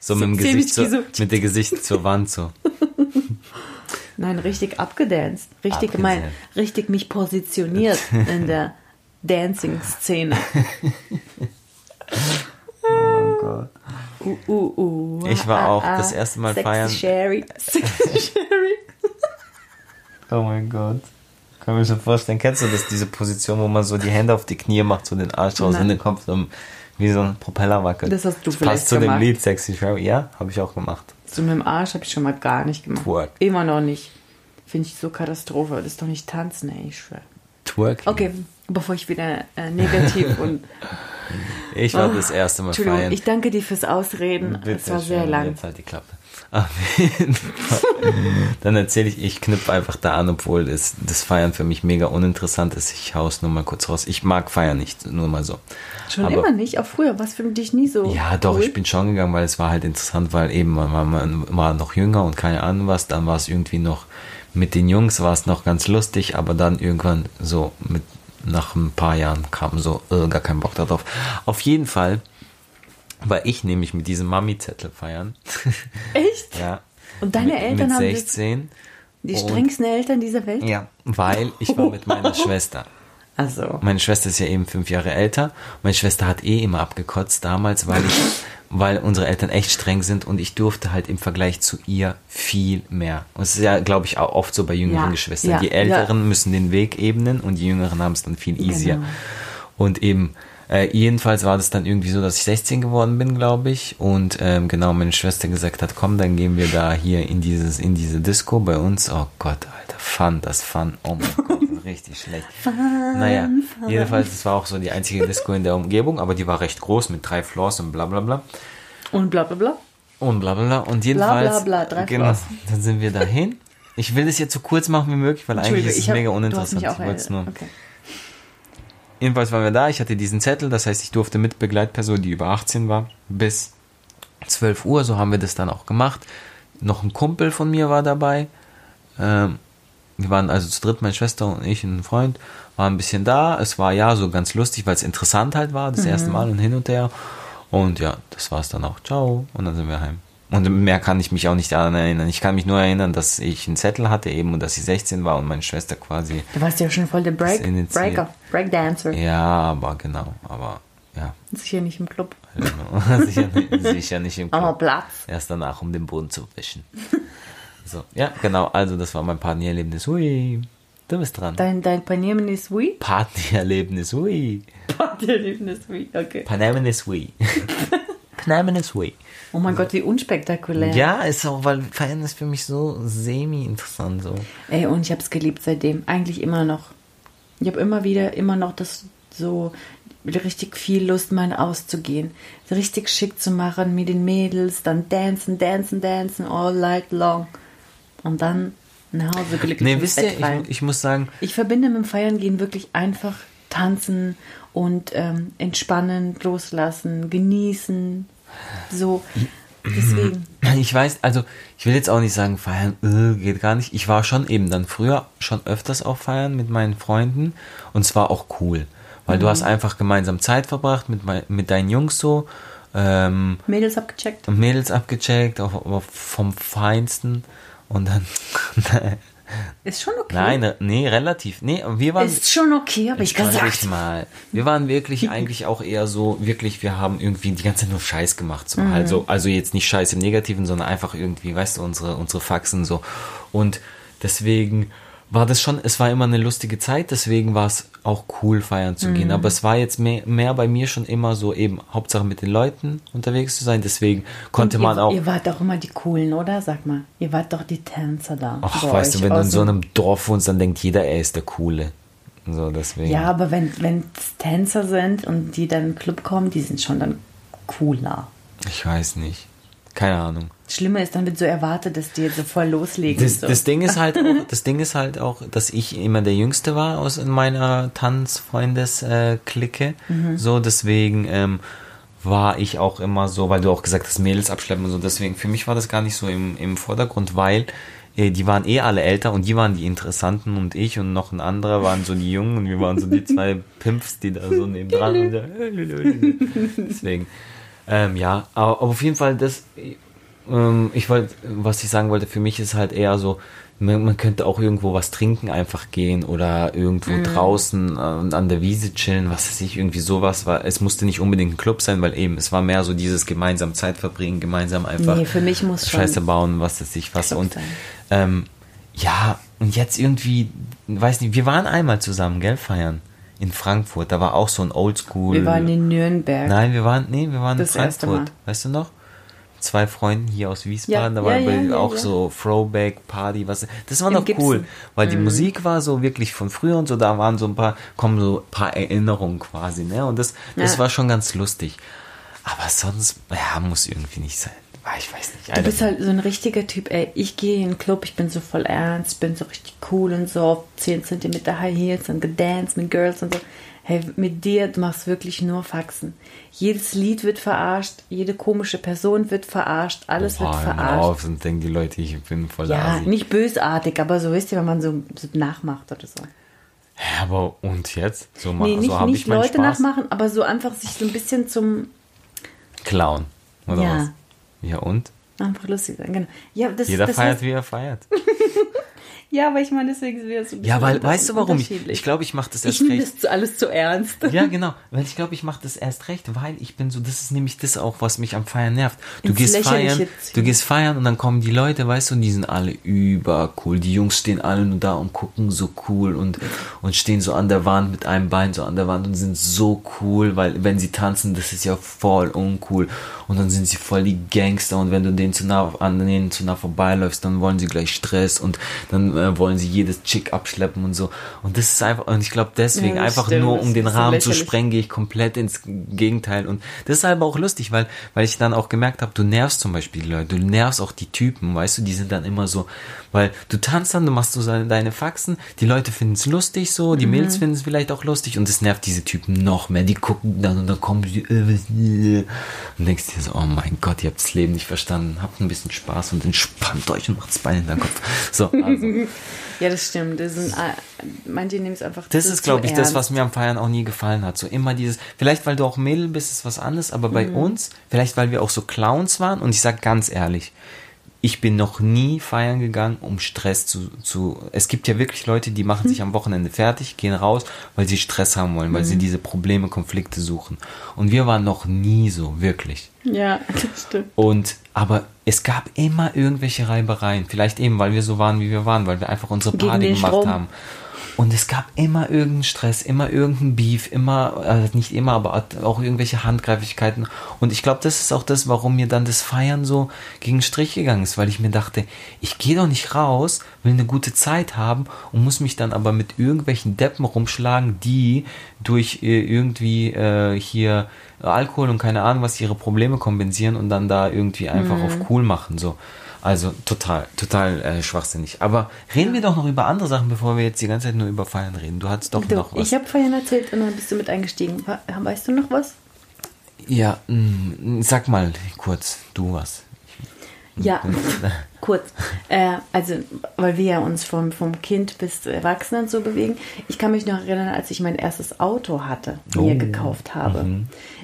So mit dem Gesicht, zur, so- mit dem Gesicht zur Wand so. Nein, richtig abgedanced. Richtig, mein, richtig mich positioniert in der Dancing-Szene. Oh Gott. Uh, uh, uh. Ich war ah, auch ah, das erste Mal Sexy feiern. Sherry. Sexy Sherry. Oh mein Gott. Kann mir schon vorstellen. Kennst du das, diese Position, wo man so die Hände auf die Knie macht, so den Arsch raus und den Kopf so wie so ein Propeller wackelt? Das hast du das vielleicht passt zu gemacht. dem Lied Sexy Show. Ja, habe ich auch gemacht. So mit dem Arsch habe ich schon mal gar nicht gemacht. Twerk. Immer noch nicht. Finde ich so Katastrophe. Das ist doch nicht tanzen, ey, ich Twerk. Okay, bevor ich wieder äh, negativ und Ich war das erste Mal Entschuldigung, feiern. ich danke dir fürs Ausreden. es war sehr schön, lang. Jetzt halt die Klappe. Auf jeden Fall. Dann erzähle ich, ich knüpfe einfach da an, obwohl das, das Feiern für mich mega uninteressant ist. Ich hau's nur mal kurz raus. Ich mag Feiern nicht, nur mal so. Schon Aber- immer nicht, auch früher. Was für dich nie so. Ja, doch, cool? ich bin schon gegangen, weil es war halt interessant, weil eben man, man, man war noch jünger und keine Ahnung was, dann war es irgendwie noch mit den Jungs war es noch ganz lustig, aber dann irgendwann so mit nach ein paar Jahren kam so äh, gar kein Bock darauf. Auf jeden Fall war ich nämlich mit diesem Mami-Zettel feiern. Echt? ja. Und deine mit, Eltern mit haben das- 16. Die strengsten Eltern dieser Welt? Ja, weil ich war mit meiner Schwester. Also. Meine Schwester ist ja eben fünf Jahre älter. Meine Schwester hat eh immer abgekotzt damals, weil ich, weil unsere Eltern echt streng sind und ich durfte halt im Vergleich zu ihr viel mehr. Und es ist ja, glaube ich, auch oft so bei jüngeren Ja, Geschwistern. ja, die Älteren müssen den Weg ebnen und die Jüngeren haben es dann viel easier. Genau. Und eben, äh, jedenfalls war das dann irgendwie so, dass ich 16 geworden bin, glaube ich. Und ähm, genau, meine Schwester gesagt hat, komm, dann gehen wir da hier in dieses, in diese Disco bei uns. Oh Gott, Alter, Fun, das Fun. Oh mein Gott, richtig schlecht. naja, jedenfalls, das war auch so die einzige Disco in der Umgebung, aber die war recht groß mit drei Floors und bla bla bla. Und bla bla bla. Und bla bla bla. Und jedenfalls, bla, drei genau, Floors. dann sind wir dahin. Ich will das jetzt so kurz machen wie möglich, weil eigentlich ist es hab, mega du hast uninteressant. mich auch Ich wollte es nur. Okay. Jedenfalls waren wir da, ich hatte diesen Zettel, das heißt, ich durfte mit Begleitperson, die über 18 war, bis 12 Uhr, so haben wir das dann auch gemacht. Noch ein Kumpel von mir war dabei. Ähm, wir waren also zu dritt, meine Schwester und ich und ein Freund, waren ein bisschen da. Es war ja so ganz lustig, weil es interessant halt war, das erste Mal und hin und her. Und ja, das war es dann auch. Ciao. Und dann sind wir heim. Und mehr kann ich mich auch nicht daran erinnern. Ich kann mich nur erinnern, dass ich einen Zettel hatte eben und dass ich 16 war und meine Schwester quasi Du warst ja schon voll der Break. Breaker, Breakdancer. ja, aber genau, aber ja, Sicher nicht im Club. genau. sicher, nicht, sicher nicht im Aber Club. Platz. Erst danach, um den Boden zu wischen. So, ja, genau, also das war mein Partnererlebnis. Hui, du bist dran. Dein, dein ist wie? Partnererlebnis, hui. Ist wie, okay. Paneerlebnis, hui. Paneerlebnis, hui. Oh mein Gott, wie unspektakulär. Ja, ist auch, weil Feiern ist für mich so semi-interessant so. Ey, und ich habe es geliebt seitdem. Eigentlich immer noch. Ich habe immer wieder, immer noch das so richtig viel Lust, mal auszugehen. So richtig schick zu machen mit den Mädels, dann dancen, dancen, dancen all night long. Und dann nach Hause glücklich Nee, ins wisst Bett ihr, fallen. ich, ich muss sagen, Ich verbinde mit dem Feiern gehen wirklich einfach tanzen und ähm, entspannen, loslassen, genießen. So, deswegen. Ich weiß, also ich will jetzt auch nicht sagen, feiern äh, geht gar nicht. Ich war schon eben dann früher schon öfters auf Feiern mit meinen Freunden und es war auch cool, weil du hast einfach gemeinsam Zeit verbracht mit, mit deinen Jungs so, ähm, Mädels abgecheckt. Mädels abgecheckt, auf, auf, vom Feinsten und dann, Ist schon okay. nein, nee, relativ, nee, wir waren, Ist schon okay, habe ich gesagt. mal. Wir waren wirklich eigentlich auch eher so, wirklich, wir haben irgendwie die ganze Zeit nur Scheiß gemacht. So. Mhm. Also, also jetzt nicht Scheiß im Negativen, sondern einfach irgendwie, weißt du, unsere, unsere Faxen so. Und deswegen war das schon, es war immer eine lustige Zeit, deswegen war es auch cool, feiern zu Mhm. gehen. Aber es war jetzt mehr, mehr bei mir schon immer so eben Hauptsache mit den Leuten unterwegs zu sein. Deswegen konnte Und man ihr, auch. Ihr wart doch immer die Coolen, oder? Sag mal. Ihr wart doch die Tänzer da. Ach, weißt du, wenn du in so einem Dorf wohnst, dann denkt jeder, er ist der Coole. So, deswegen. Ja, aber wenn es Tänzer sind und die dann in den Club kommen, die sind schon dann cooler. Ich weiß nicht. Keine Ahnung. Schlimmer ist, dann wird so erwartet, dass die jetzt so voll loslegen. Das, so. das Ding ist halt auch, das Ding ist halt auch, dass ich immer der Jüngste war aus in meiner Tanzfreundes-Clique. Mhm. So, deswegen ähm, war ich auch immer so, weil du auch gesagt hast, Mädels abschleppen und so, deswegen für mich war das gar nicht so im, im Vordergrund, weil äh, die waren eh alle älter und die waren die Interessanten und ich und noch ein anderer waren so die Jungen und wir waren so die zwei Pimps, die da so nebendran und so, deswegen. Ähm, ja, aber, aber auf jeden Fall, das, ähm, ich wollte, was ich sagen wollte, für mich ist halt eher so, man, man könnte auch irgendwo was trinken, einfach gehen oder irgendwo Mhm. draußen äh, und an der Wiese chillen, was weiß ich, irgendwie sowas war. Es musste nicht unbedingt ein Club sein, weil eben, es war mehr so dieses gemeinsam Zeit verbringen, gemeinsam einfach Nee, für mich muss Scheiße bauen, was weiß ich was. Club Und ähm, ja, und jetzt irgendwie, weiß nicht, wir waren einmal zusammen, gell, feiern. In Frankfurt, da war auch so ein Oldschool. Wir waren in Nürnberg. Nein, wir waren, nee, wir waren Das in Frankfurt. Weißt du noch? Zwei Freunden hier aus Wiesbaden. Ja, da war ja, ja, auch so Throwback Party, was. Das war Im noch Gibson. cool, weil Mhm. die Musik war so wirklich von früher und so. Da waren so ein paar, kommen so ein paar Erinnerungen quasi, ne? Und das, das war schon ganz lustig. Aber sonst, ja, muss irgendwie nicht sein. Ah, Ich weiß nicht. I Du bist halt so ein richtiger Typ, ey. Ich gehe in den Club, ich bin so voll ernst, bin so richtig cool und so auf 10 cm High Heels und gedanced mit Girls und so. Hey, mit dir, du machst wirklich nur Faxen. Jedes Lied wird verarscht, jede komische Person wird verarscht, alles Boah, wird verarscht. auf und denken die Leute, ich bin voll Ja, Asi. nicht bösartig, aber so wisst ihr, wenn man so, so nachmacht oder so. Hä, aber und jetzt? So, mach, Nee, nicht, so habe nicht ich meinen Leute Spaß. nachmachen, aber so einfach sich so ein bisschen zum Clown. Oder Ja. was? Ja, und? einfach lustig sein. Genau. Ja, das, Jeder das feiert, heißt, wie er feiert. Ja, aber ich meine, deswegen es wieder so ein Ja, weil, weißt du warum? Ich, unterschiedlich. ich glaube, ich mache das Ich erst nehme recht. das zu- alles zu ernst. Ja, genau. Weil ich glaube, ich mache das erst recht, weil ich bin so, das ist nämlich das auch, was mich am Feiern nervt. Du Ins gehst feiern, du gehst feiern und dann kommen die Leute, weißt du, und die sind alle übercool. Die Jungs stehen alle nur da und gucken so cool und, und stehen so an der Wand mit einem Bein so an der Wand und sind so cool, weil wenn sie tanzen, das ist ja voll uncool. Und dann sind sie voll die Gangster und wenn du denen zu nah, an denen zu nah vorbeiläufst, dann wollen sie gleich Stress und dann äh, wollen sie jedes Chick abschleppen und so. Und das ist einfach, und ich glaube deswegen Ja, einfach stimmt. nur, um den ist so Rahmen zu sprengen, gehe ich komplett ins Gegenteil. Und das ist aber auch lustig, weil, weil ich dann auch gemerkt habe, du nervst zum Beispiel die Leute, du nervst auch die Typen, weißt du, die sind dann immer so, weil du tanzt dann, du machst so seine- deine Faxen, die Leute finden es lustig so, die Mhm. Mädels finden es vielleicht auch lustig und es nervt diese Typen noch mehr. Die gucken dann und dann kommen sie äh, und denkst dir so, oh mein Gott, ihr habt das Leben nicht verstanden, habt ein bisschen Spaß und entspannt euch und macht das Bein in den Kopf. So, also. Ja, das stimmt. Das sind, äh, manche nehmen es einfach Das ist, glaube ich, das, ernst. was mir am Feiern auch nie gefallen hat. So immer dieses, vielleicht weil du auch Mädel bist, ist was anderes, aber bei Mhm. uns, vielleicht weil wir auch so Clowns waren und ich sag ganz ehrlich, ich bin noch nie feiern gegangen, um Stress zu, zu. Es gibt ja wirklich Leute, die machen sich am Wochenende fertig, gehen raus, weil sie Stress haben wollen, weil Mhm. sie diese Probleme, Konflikte suchen. Und wir waren noch nie so, wirklich. Ja, das stimmt. Und, aber es gab immer irgendwelche Reibereien. Vielleicht eben, weil wir so waren, wie wir waren, weil wir einfach unsere Party gemacht Strom. haben. Und es gab immer irgendeinen Stress, immer irgendeinen Beef, immer, äh, nicht immer, aber auch irgendwelche Handgreiflichkeiten. Und ich glaube, das ist auch das, warum mir dann das Feiern so gegen den Strich gegangen ist, weil ich mir dachte, ich gehe doch nicht raus, will eine gute Zeit haben und muss mich dann aber mit irgendwelchen Deppen rumschlagen, die durch äh, irgendwie äh, hier Alkohol und keine Ahnung was ihre Probleme kompensieren und dann da irgendwie einfach auf cool machen. So. Also total, total äh, schwachsinnig. Aber reden wir doch noch über andere Sachen, bevor wir jetzt die ganze Zeit nur über Feiern reden. Du hattest doch Du, noch was. ich habe vorhin erzählt und dann bist du mit eingestiegen. Weißt du noch was? ja, mh, sag mal kurz, du was. Ja, kurz. Äh, also, weil wir ja uns vom, vom Kind bis zu Erwachsenen so bewegen. Ich kann mich noch erinnern, als ich mein erstes Auto hatte, mir Oh. gekauft habe.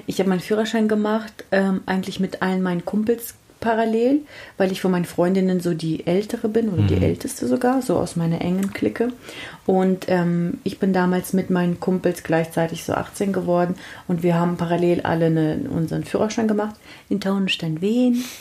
Ich habe meinen Führerschein gemacht, ähm, eigentlich mit allen meinen Kumpels parallel, weil ich von meinen Freundinnen so die ältere bin oder die älteste sogar, so aus meiner engen Clique. Und ähm, ich bin damals mit meinen Kumpels gleichzeitig so 18 geworden und wir haben parallel alle eine, unseren Führerschein gemacht in Taunstein Wien.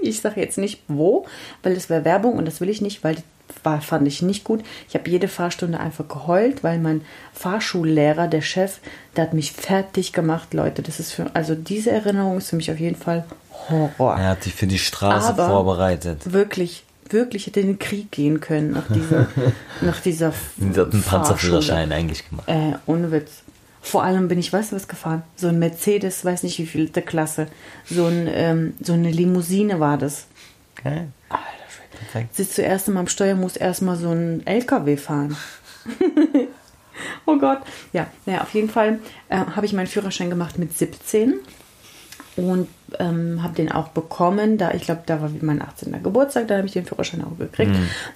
Ich sage jetzt nicht wo, weil das wäre Werbung und das will ich nicht, weil die war, fand ich nicht gut. Ich habe jede Fahrstunde einfach geheult, weil mein Fahrschullehrer, der Chef, der hat mich fertig gemacht, Leute. Das ist für, also diese Erinnerung ist für mich auf jeden Fall Horror. Er hat dich für die Straße Aber- vorbereitet. Wirklich, wirklich hätte in den Krieg gehen können nach, diesem, nach dieser Sie hat einen. Panzerführerschein eigentlich gemacht. Äh, ohne Witz. Vor allem bin ich, weißt du was gefahren? So ein Mercedes, weiß nicht wie viel der Klasse. So, ein, ähm, so eine Limousine war das. Okay. Alter, Perfekt. sitzt du erst einmal am Steuer, musst erstmal so einen LKW fahren. oh Gott. Ja, naja, auf jeden Fall äh, habe ich meinen Führerschein gemacht mit 17 und ähm, habe den auch bekommen. Da ich glaube, da war mein 18. Geburtstag, da habe ich den Führerschein auch gekriegt.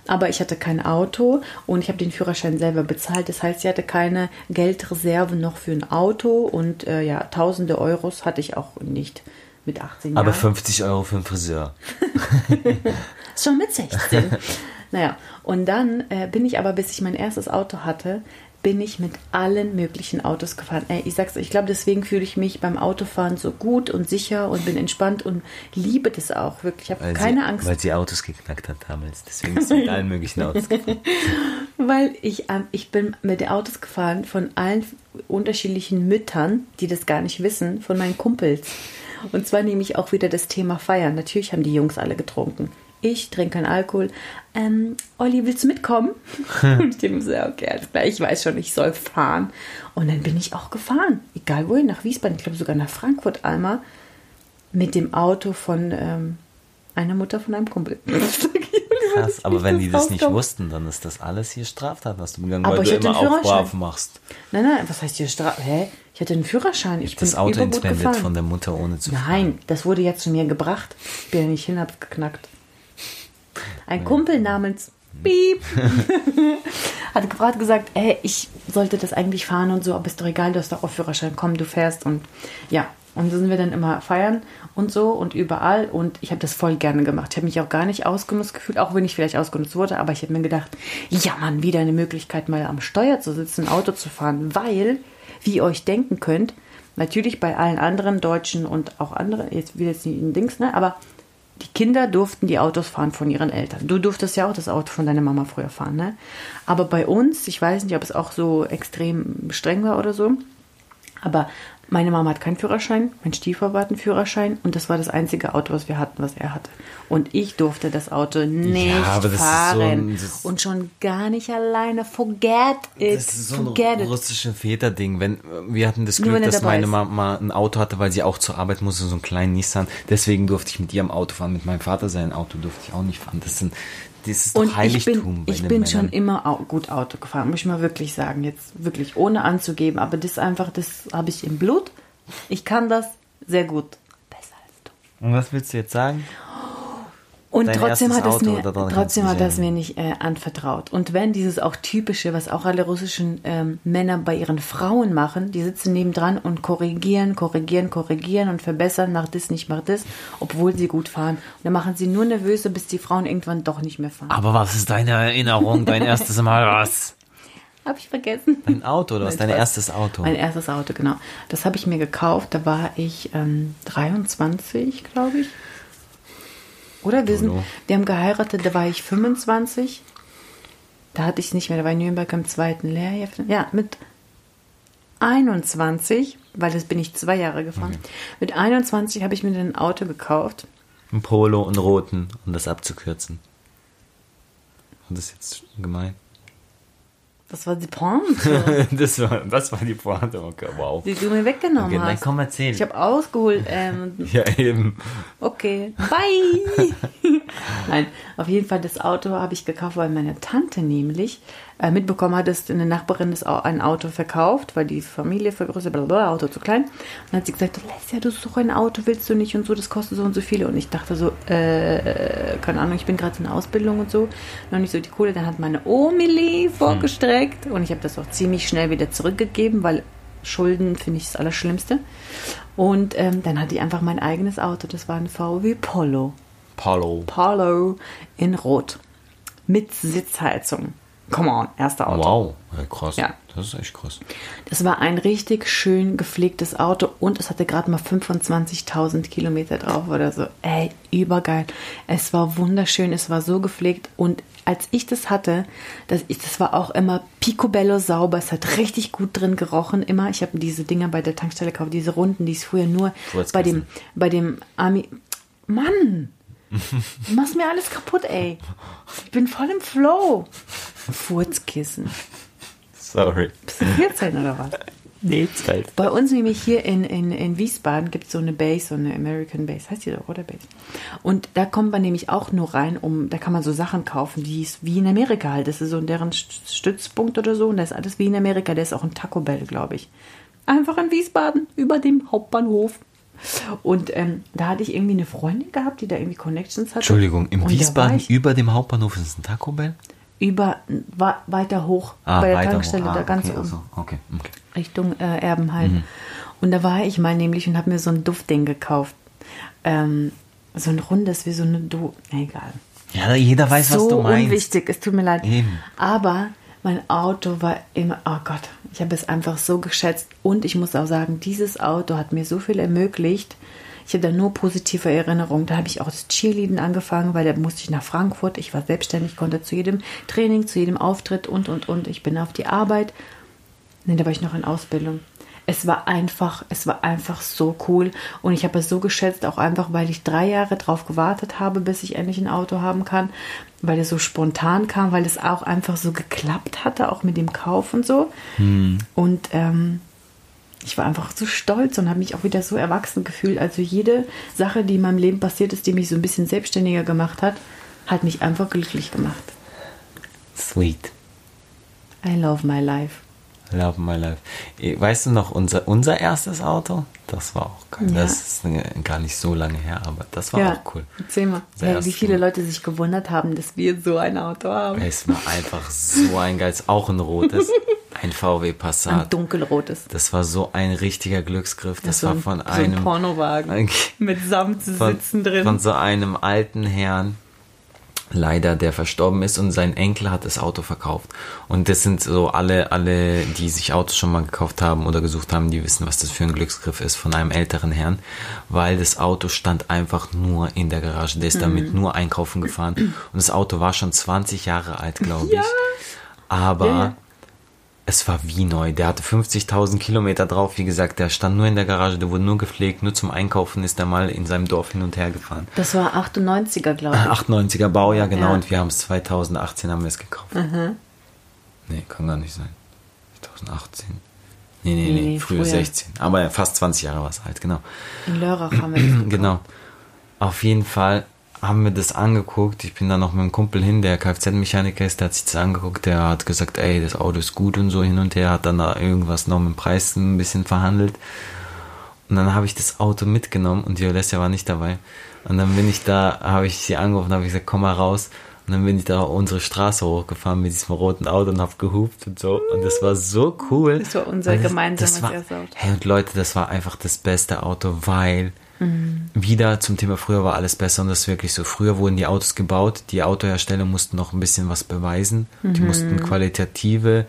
Aber ich hatte kein Auto und ich habe den Führerschein selber bezahlt. Das heißt, ich hatte keine Geldreserve noch für ein Auto und äh, ja, tausende Euros hatte ich auch nicht mit 18 Jahren. Aber 50 Euro für einen Friseur. Schon mit 16. naja, und dann äh, bin ich aber, bis ich mein erstes Auto hatte, bin ich mit allen möglichen Autos gefahren. Ey, ich sag's, ich glaube, deswegen fühle ich mich beim Autofahren so gut und sicher und bin entspannt und liebe das auch wirklich. Ich habe keine sie, Angst, Weil sie Autos geknackt hat damals. Deswegen ist sie mit allen möglichen Autos gefahren. weil ich, ähm, ich bin mit den Autos gefahren von allen unterschiedlichen Müttern, die das gar nicht wissen, von meinen Kumpels. Und zwar nehme ich auch wieder das Thema Feiern. Natürlich haben die Jungs alle getrunken. Ich trinke keinen Alkohol. Ähm, Olli, willst du mitkommen? und ich denke so, okay, alles klar. Ich weiß schon, ich soll fahren. Und dann bin ich auch gefahren. Egal wohin, nach Wiesbaden. Ich glaube sogar nach Frankfurt einmal. Mit dem Auto von ähm, einer Mutter von einem Kumpel. Krass, aber wenn die das nicht wussten, dann ist das alles hier Straftat, was du begangen, Aber weil ich du immer Führerschein. brav machst. Nein, nein, was heißt hier Strafe? Hä? Ich hatte einen Führerschein. Ich bin Das Auto entwendet gefahren. von der Mutter ohne zu Nein, das wurde ja zu mir gebracht. Ich bin ja nicht hin, hab's geknackt. Ein Kumpel namens Piep hat gerade gesagt, ey, ich sollte das eigentlich fahren und so, aber ist doch egal, du hast doch auch Führerschein, komm, du fährst und ja. Und so sind wir dann immer feiern und so und überall und ich habe das voll gerne gemacht. Ich habe mich auch gar nicht ausgenutzt gefühlt, auch wenn ich vielleicht ausgenutzt wurde, aber ich habe mir gedacht, ja Mann, wieder eine Möglichkeit mal am Steuer zu sitzen, Auto zu fahren, weil, wie ihr euch denken könnt, natürlich bei allen anderen Deutschen und auch anderen, jetzt will jetzt nicht ein Dings, ne, aber die Kinder durften die Autos fahren von ihren Eltern. Du durftest ja auch das Auto von deiner Mama früher fahren, ne? Aber bei uns, ich weiß nicht, ob es auch so extrem streng war oder so, aber meine Mama hat keinen Führerschein, mein Stiefvater hat einen Führerschein und das war das einzige Auto, was wir hatten, was er hatte. Und ich durfte das Auto nicht aber das ist so fahren. ein- und schon gar nicht alleine. Forget it. Das ist so ein Forget it. russisches Väterding. Wenn, wir hatten das Glück, dass meine ist. Mama ein Auto hatte, weil sie auch zur Arbeit musste, so einen kleinen Nissan. Deswegen durfte ich mit ihrem Auto fahren. Mit meinem Vater sein Auto durfte ich auch nicht fahren. Das, sind, das ist doch Und ich Heiligtum bin, bei ich bin schon immer gut Auto gefahren, muss ich mal wirklich sagen. Jetzt wirklich ohne anzugeben. Aber das einfach, das habe ich im Blut. Ich kann das sehr gut. Besser als du. Und was willst du jetzt sagen? Und trotzdem hat es mir, trotzdem hat das mir nicht äh, anvertraut. Und wenn dieses auch typische, was auch alle russischen ähm, Männer bei ihren Frauen machen, die sitzen nebendran und korrigieren, korrigieren, korrigieren und verbessern, mach das, nicht mach das, obwohl sie gut fahren. Und dann machen sie nur nervöse, bis die Frauen irgendwann doch nicht mehr fahren. Aber was ist deine Erinnerung? Dein erstes Mal was? Habe ich vergessen. Dein Auto, hast Nein, dein erstes Auto. Mein erstes Auto, genau. Das habe ich mir gekauft. Da war ich ähm, 23, glaube ich. Oder wir, sind, wir haben geheiratet, da war ich 25. Da hatte ich es nicht mehr, da war ich in Nürnberg im zweiten Lehrjahr. Ja, mit 21, weil das bin ich zwei Jahre gefahren. Mit 21 habe ich mir ein Auto gekauft. Ein Polo, einen roten, um das abzukürzen. Und das ist jetzt gemein. Das war die Pointe, das, war, das war die Pointe. Okay, wow. die du mir weggenommen Okay, dann hast. komm, erzähl. Ich habe ausgeholt. Ähm, Ja, eben. Okay, bye. Nein, auf jeden Fall das Auto habe ich gekauft, weil meine Tante nämlich äh, mitbekommen hat, dass eine Nachbarin das ein Auto verkauft, weil die Familie vergrößert, blablabla, Auto zu klein. Und dann hat sie gesagt, Lesja, du suchst doch ein Auto, willst du nicht und so, das kostet so und so viel. Und ich dachte so, äh, keine Ahnung, ich bin gerade in der Ausbildung und so, noch nicht so die Kohle. Dann hat meine Omili vorgestreckt und ich habe das auch ziemlich schnell wieder zurückgegeben, weil Schulden finde ich das Allerschlimmste. Und ähm, dann hatte ich einfach mein eigenes Auto. Das war ein VW Polo. Polo. Polo in Rot. Mit Sitzheizung. Come on, erster Auto. Wow. Ja, krass. Ja. Das ist echt krass. Das war ein richtig schön gepflegtes Auto und es hatte gerade mal 25.000 Kilometer drauf oder so. Ey, übergeil. Es war wunderschön, es war so gepflegt und als ich das hatte, das, ich, das war auch immer picobello sauber. Es hat richtig gut drin gerochen. Immer, ich habe diese Dinger bei der Tankstelle gekauft, diese Runden, die es früher nur bei dem, bei dem Ami. Mann! Du machst mir alles kaputt, ey. Ich bin voll im Flow. Furzkissen. Sorry. Bist du 14 oder was? Nee, zwölf. Bei uns nämlich hier in, in, in Wiesbaden gibt es so eine Base, so eine American Base, heißt die doch, oder Base? Und da kommt man nämlich auch nur rein, um, da kann man so Sachen kaufen, die ist wie in Amerika halt. Das ist so deren St- Stützpunkt oder so und da ist alles wie in Amerika. Da ist auch ein Taco Bell, glaube ich. Einfach in Wiesbaden, über dem Hauptbahnhof. Und ähm, da hatte ich irgendwie eine Freundin gehabt, die da irgendwie Connections hatte. Entschuldigung, im Und Wiesbaden über dem Hauptbahnhof ist ein Taco Bell? Über, wa- weiter hoch, Ah, bei der Tankstelle. Ah, da ganz okay, oben. also, okay, okay. Richtung äh, Erbenheim. Mhm. Und da war ich mal nämlich und habe mir so ein Duftding gekauft. Ähm, so ein rundes, wie so eine Du. Egal. Ja, jeder weiß, so was du meinst. unwichtig, es tut mir leid. Eben. Aber mein Auto war immer, oh Gott, ich habe es einfach so geschätzt. Und ich muss auch sagen, dieses Auto hat mir so viel ermöglicht. Ich habe da nur positive Erinnerungen. Da habe ich auch das Cheerleading angefangen, weil da musste ich nach Frankfurt. Ich war selbstständig, konnte zu jedem Training, zu jedem Auftritt und, und, und. Ich bin auf die Arbeit. Nee, da war ich noch in Ausbildung. es war einfach, es war einfach so cool. Und ich habe es so geschätzt, auch einfach, weil ich drei Jahre drauf gewartet habe, bis ich endlich ein Auto haben kann, weil es so spontan kam, weil es auch einfach so geklappt hatte, auch mit dem Kauf und so. Und ähm, ich war einfach so stolz und habe mich auch wieder so erwachsen gefühlt. Also jede Sache, die in meinem Leben passiert ist, die mich so ein bisschen selbstständiger gemacht hat, hat mich einfach glücklich gemacht. Sweet. I love my life. Love my life. Eh, Weißt du noch, unser, unser erstes Auto? Das war auch geil. Ja. Das ist gar nicht so lange her, aber das war ja, auch cool. erzähl mal. Ja, wie viele. Leute sich gewundert haben, dass wir so ein Auto haben. Es war einfach so ein geiles, auch ein rotes, ein VW Ein Passat. dunkelrotes. Das war so ein richtiger Glücksgriff. Das so war ein, von so ein einem Pornowagen ein- mit von, Samtsitzen drin. von so einem alten Herrn, leider, der verstorben ist und sein Enkel hat das Auto verkauft. Und das sind so alle, alle, die sich Autos schon mal gekauft haben oder gesucht haben, die wissen, was das für ein Glücksgriff ist von einem älteren Herrn, weil das Auto stand einfach nur in der Garage. Der ist damit Mhm. nur einkaufen gefahren und das Auto war schon 20 Jahre alt, glaube ich. Aber Ja, ja. Es war wie neu. Der hatte 50.000 Kilometer drauf. Wie gesagt, der stand nur in der Garage, der wurde nur gepflegt. Nur zum Einkaufen ist er mal in seinem Dorf hin und her gefahren. das war 98er, glaube ich. 98er Baujahr, genau. Ja. Und wir haben es 2018 haben wir es gekauft. Nee, kann gar nicht sein. 2018. Nee, nee, nee, Nee, früher, früher. 16. Aber fast 20 Jahre war es alt, genau. In Lörrach haben wir gekauft. Genau. Auf jeden Fall haben wir das angeguckt. Ich bin dann noch mit einem Kumpel hin, der Kfz-Mechaniker ist, der hat sich das angeguckt. Der hat gesagt, ey, das Auto ist gut und so hin und her. Hat dann da irgendwas noch mit dem Preis ein bisschen verhandelt. Und dann habe ich das Auto mitgenommen und die Alessia war nicht dabei. Und dann bin ich da, habe ich sie angerufen, habe ich gesagt, komm mal raus. Und dann bin ich da unsere Straße hochgefahren mit diesem roten Auto und habe gehupt und so. Und das war so cool. Das war unser das- gemeinsames das war, erstes Auto. Hey, und Leute, das war einfach das beste Auto, weil Mhm. wieder zum Thema früher war alles besser und das ist wirklich so. Früher wurden die Autos gebaut, die Autohersteller mussten noch ein bisschen was beweisen. Die Mhm. mussten qualitative,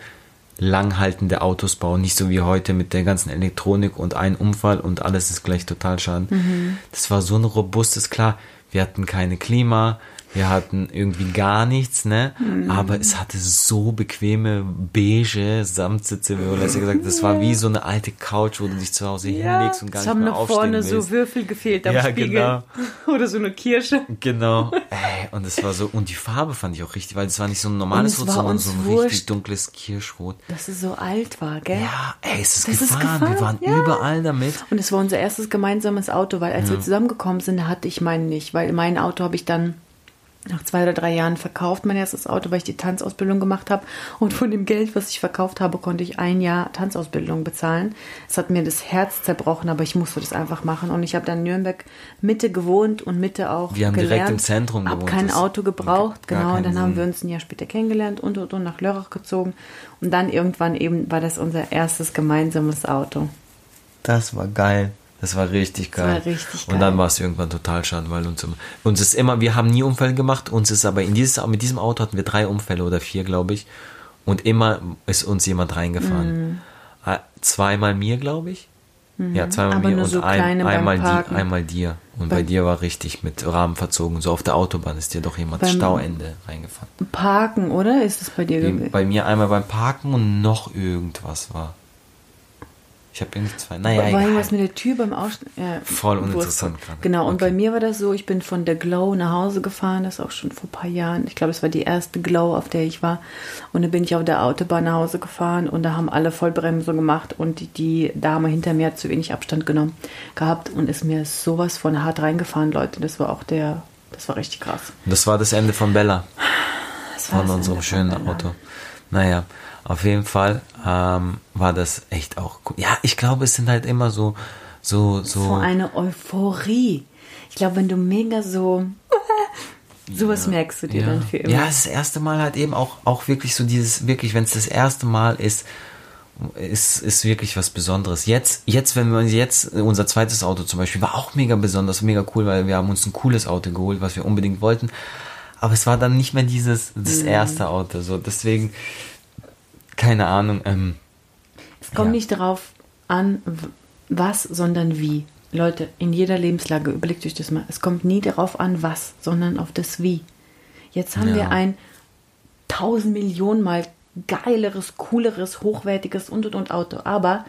langhaltende Autos bauen, nicht so wie heute mit der ganzen Elektronik und ein Unfall und alles ist gleich total schaden. Mhm. Das war so ein robustes, klar, wir hatten keine Klima, wir hatten irgendwie gar nichts, ne? Mhm. Aber es hatte so bequeme, beige Samtsitze, wie Olesja gesagt. Das war wie so eine alte Couch, wo du dich zu Hause hinlegst und gar es nicht haben mehr aufstehen vorne willst. so Würfel gefehlt am Ja, Spiegel. genau. Oder so eine Kirsche. Genau. Ey, und es war so, und die Farbe fand ich auch richtig, weil es war nicht so ein normales es Rot, sondern so ein wurscht. richtig dunkles Kirschrot. Dass es so alt war, gell? Ja, ey, es ist Das ist gefahren. Wir gefahren, waren ja. überall damit. Und es war unser erstes gemeinsames Auto, weil als wir zusammengekommen sind, hatte ich meinen nicht, weil mein Auto habe ich dann nach zwei oder drei Jahren verkauft, mein erstes Auto, weil ich die Tanzausbildung gemacht habe. Und von dem Geld, was ich verkauft habe, konnte ich ein Jahr Tanzausbildung bezahlen. Es hat mir das Herz zerbrochen, aber ich musste das einfach machen. Und ich habe dann in Nürnberg Mitte gewohnt und Mitte auch Wir haben direkt gelernt. im Zentrum gewohnt. kein Das- Auto gebraucht, genau. Und dann haben Sinn. wir uns ein Jahr später kennengelernt und, und, und nach Lörrach gezogen. Und dann irgendwann eben war das unser erstes gemeinsames Auto. Das war geil. Das war richtig geil. war richtig Und geil. dann war es irgendwann total schade, weil uns, uns ist immer, wir haben nie Unfälle gemacht, uns ist aber in dieses, mit diesem Auto hatten wir drei Unfälle oder vier, glaube ich. Und immer ist uns jemand reingefahren. Mhm. Ah, Zweimal mir, glaube ich. Ja, zweimal Aber mir und so ein, einmal, die, einmal dir. Und bei, Bei- dir war richtig mit Rahmen verzogen. So auf der Autobahn ist dir doch jemand Stauende reingefahren. Parken, oder? Ist es bei dir gewesen? Bei mir einmal beim Parken und noch irgendwas war. Ich habe irgendwie zwei. Naja, war egal. irgendwas mit der Tür beim Aussteigen? Ja, Voll uninteressant gerade. Genau, und Okay. bei mir war das so, ich bin von der Glow nach Hause gefahren, das ist auch schon vor ein paar Jahren. Ich glaube, es war die erste Glow, auf der ich war. Und dann bin ich auf der Autobahn nach Hause gefahren und da haben alle Vollbremse gemacht und die, die Dame hinter mir hat zu wenig Abstand genommen gehabt und ist mir sowas von hart reingefahren, Leute. Das war auch der, das war richtig krass. Das war das Ende von Bella, Das war von unserem schönen. Auto. Naja, auf jeden Fall ähm, war das echt auch cool. Ja, ich glaube, es sind halt immer so, so, So so. eine Euphorie. Ich glaube, wenn du mega so. sowas merkst du dir ja. dann für immer. Ja, das erste Mal halt eben auch, auch wirklich so dieses, wirklich, wenn es das erste Mal ist, ist, ist wirklich was Besonderes. Jetzt, jetzt, wenn wir uns jetzt, unser zweites Auto zum Beispiel, war auch mega besonders, mega cool, weil wir haben uns ein cooles Auto geholt, was wir unbedingt wollten. Aber es war dann nicht mehr dieses, das Mhm. erste Auto, so. Deswegen, keine Ahnung, ähm, Es kommt Ja. nicht darauf an, was, sondern wie. Leute, in jeder Lebenslage, überlegt euch das mal. Es kommt nie darauf an, was, sondern auf das Wie. Jetzt haben Ja. wir ein tausend Millionen mal geileres, cooleres, hochwertiges und und und Auto. Aber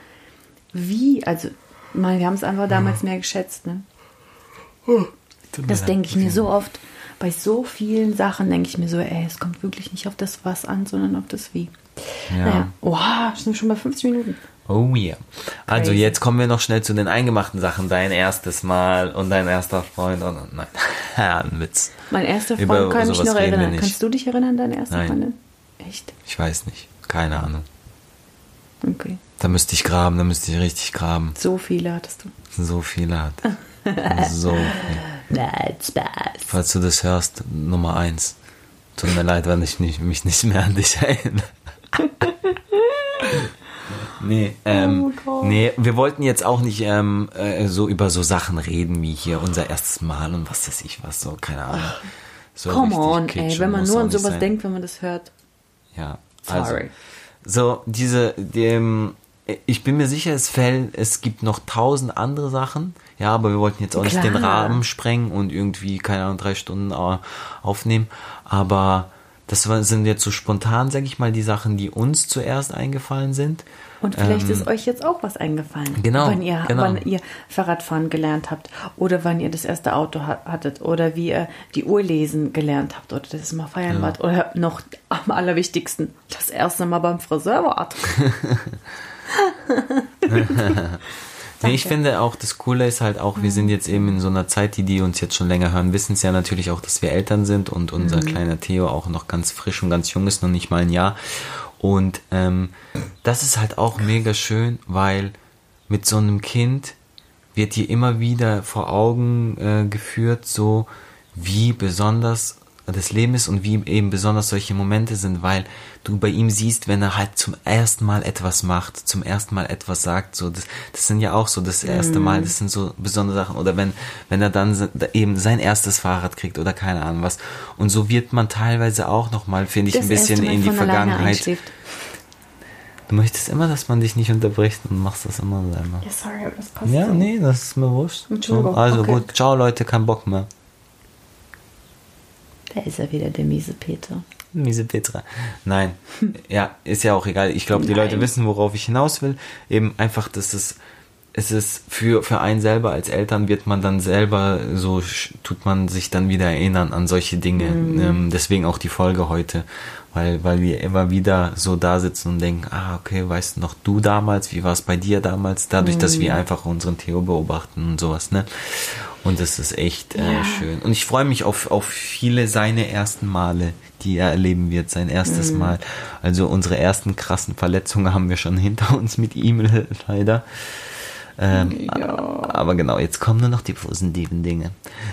wie, also, mal, wir haben es einfach damals mehr geschätzt, ne? Mir Das denke ich mir so oft. Bei so vielen Sachen denke ich mir so, ey, es kommt wirklich nicht auf das Was an, sondern auf das Wie. Ja. Naja, oha, sind schon bei 50 Minuten. Oh yeah. Also Crazy. jetzt kommen wir noch schnell zu den eingemachten Sachen. Dein erstes Mal und dein erster Freund. Und, nein, ein Witz. Mein erster Über Freund kann mich noch erinnern. Kannst du dich erinnern, deine erste Nein. Freundin? Echt? Ich weiß nicht. Keine Ahnung. Okay. Da müsste ich graben, da müsste ich richtig graben. So viele hattest du. So viele hat. so. Nein, Spaß. Falls du das hörst, Nummer eins. Tut mir leid, wenn ich nicht, mich nicht mehr an dich erinnere. nee, ähm, Oh nee, wir wollten jetzt auch nicht ähm, äh, so über so Sachen reden wie hier unser erstes Mal und was weiß ich was, so, keine Ahnung. So Come on, ey, wenn man nur an sowas sein. denkt, wenn man das hört. Ja, also, Sorry. so, diese, dem, ich bin mir sicher, es fällt, es gibt noch tausend andere Sachen. Ja, aber wir wollten jetzt auch nicht den Klar. Rahmen sprengen und irgendwie, keine Ahnung, drei Stunden äh, aufnehmen. Aber das sind jetzt so spontan, sag ich mal, die Sachen, die uns zuerst eingefallen sind. Und vielleicht Ähm, ist euch jetzt auch was eingefallen. Genau, Wann ihr, genau. wann ihr Fahrradfahren gelernt habt. Oder wann ihr das erste Auto ha hattet. Oder wie ihr die Uhr lesen gelernt habt. Oder das mal feiern wart. Oder noch am allerwichtigsten, das erste Mal beim Friseur wart. Nee, ich finde auch, das Coole ist halt auch, wir sind jetzt eben in so einer Zeit, die, die uns jetzt schon länger hören, wissen es ja natürlich auch, dass wir Eltern sind und unser kleiner Theo auch noch ganz frisch und ganz jung ist, noch nicht mal ein Jahr. Und ähm, das ist halt auch mega schön, weil mit so einem Kind wird dir immer wieder vor Augen äh, geführt, so wie besonders das Leben ist und wie eben besonders solche Momente sind, weil du bei ihm siehst, wenn er halt zum ersten Mal etwas macht, zum ersten Mal etwas sagt, so das, das sind ja auch so das erste Mal, das sind so besondere Sachen oder wenn wenn er dann eben sein erstes Fahrrad kriegt oder keine Ahnung was und so wird man teilweise auch noch mal finde ich Das ein bisschen in die Vergangenheit. Du möchtest immer, dass man dich nicht unterbricht und machst das immer selber. Ja, sorry, aber das passt Ja, so. nee, das ist mir wurscht. So, also okay. gut, ciao Leute, kein Bock mehr. Da ist er wieder, der miese Peter. Miese Petra. Nein, ja, ist ja auch egal. Ich glaube, die. Leute wissen, worauf ich hinaus will. Eben einfach, dass es, es ist für, für einen selber als Eltern wird man dann selber, so tut man sich dann wieder erinnern an solche Dinge. Mhm. Ähm, deswegen auch die Folge heute. Weil, weil wir immer wieder so da sitzen und denken, ah, okay, weißt du noch du damals, wie war es bei dir damals? Dadurch, dass Mhm. wir einfach unseren Theo beobachten und sowas, ne? Und das ist echt äh, Ja. schön. Und ich freue mich auf, auf viele seine ersten Male, die er erleben wird, sein erstes Mhm. Mal. Also unsere ersten krassen Verletzungen haben wir schon hinter uns mit ihm leider. Ähm, Aber genau, jetzt kommen nur noch die positiven Dinge.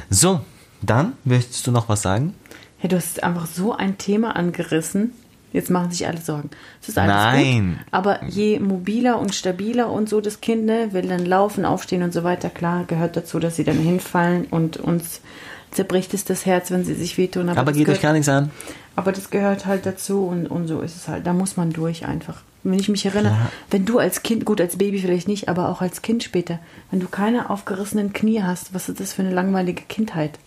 So, dann möchtest du noch was sagen? Hey, du hast einfach so ein Thema angerissen. Jetzt machen sich alle Sorgen. Es ist alles Nein. Gut, aber je mobiler und stabiler und so das Kind ne, will dann laufen, aufstehen und so weiter, klar, gehört dazu, dass sie dann hinfallen und uns zerbricht es das Herz, wenn sie sich wehtun. Aber das geht euch gar nichts an. aber das gehört halt dazu und, und so ist es halt. Da muss man durch einfach. Wenn ich mich erinnere, Ja. wenn du als Kind, gut als Baby vielleicht nicht, aber auch als Kind später, wenn du keine aufgerissenen Knie hast, was ist das für eine langweilige Kindheit?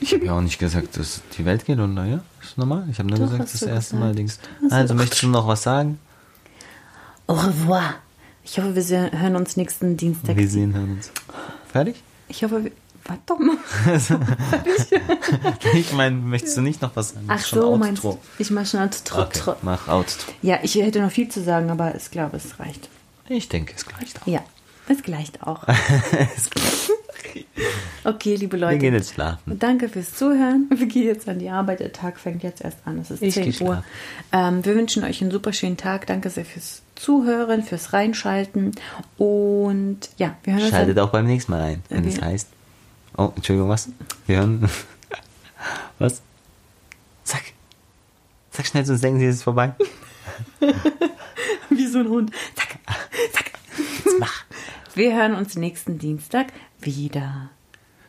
Ich habe ja auch nicht gesagt, dass die Welt geht unter, ja? Ist normal. Ich habe nur Doch, gesagt, das erste gesagt. Mal Dings. Also, möchtest du noch was sagen? Au revoir. Ich hoffe, wir hören uns nächsten Dienstag. Wir sehen uns. Fertig? Ich hoffe, wir. Warte mal. Ich meine, möchtest du nicht noch was sagen? Ach so, meinst du? Ich mache schon Outro. Okay, mach Outro. Ja, ich hätte noch viel zu sagen, aber ich glaube, es reicht. Ich denke, es gleicht auch. Ja, es gleicht auch. Okay, liebe Leute. Wir gehen jetzt schlafen. Danke fürs Zuhören. Wir gehen jetzt an die Arbeit. Der Tag fängt jetzt erst an. Es ist Ich 10 geh Uhr. Ähm, wir wünschen euch einen super schönen Tag. Danke sehr fürs Zuhören, fürs Reinschalten. Und ja, wir hören uns. Schaltet auch beim nächsten Mal ein, wenn es Okay. heißt. Oh, Entschuldigung, was? Wir hören. Was? Sag. Sag schnell, sonst denken sie, es ist vorbei. Wie so ein Hund. Zack, zack. Jetzt mach. Wir hören uns nächsten Dienstag wieder.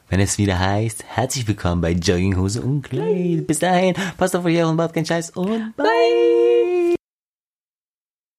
Wenn es wieder heißt, herzlich willkommen bei Jogginghose und Kleid. Bis dahin, passt auf euch und macht keinen Scheiß und bye.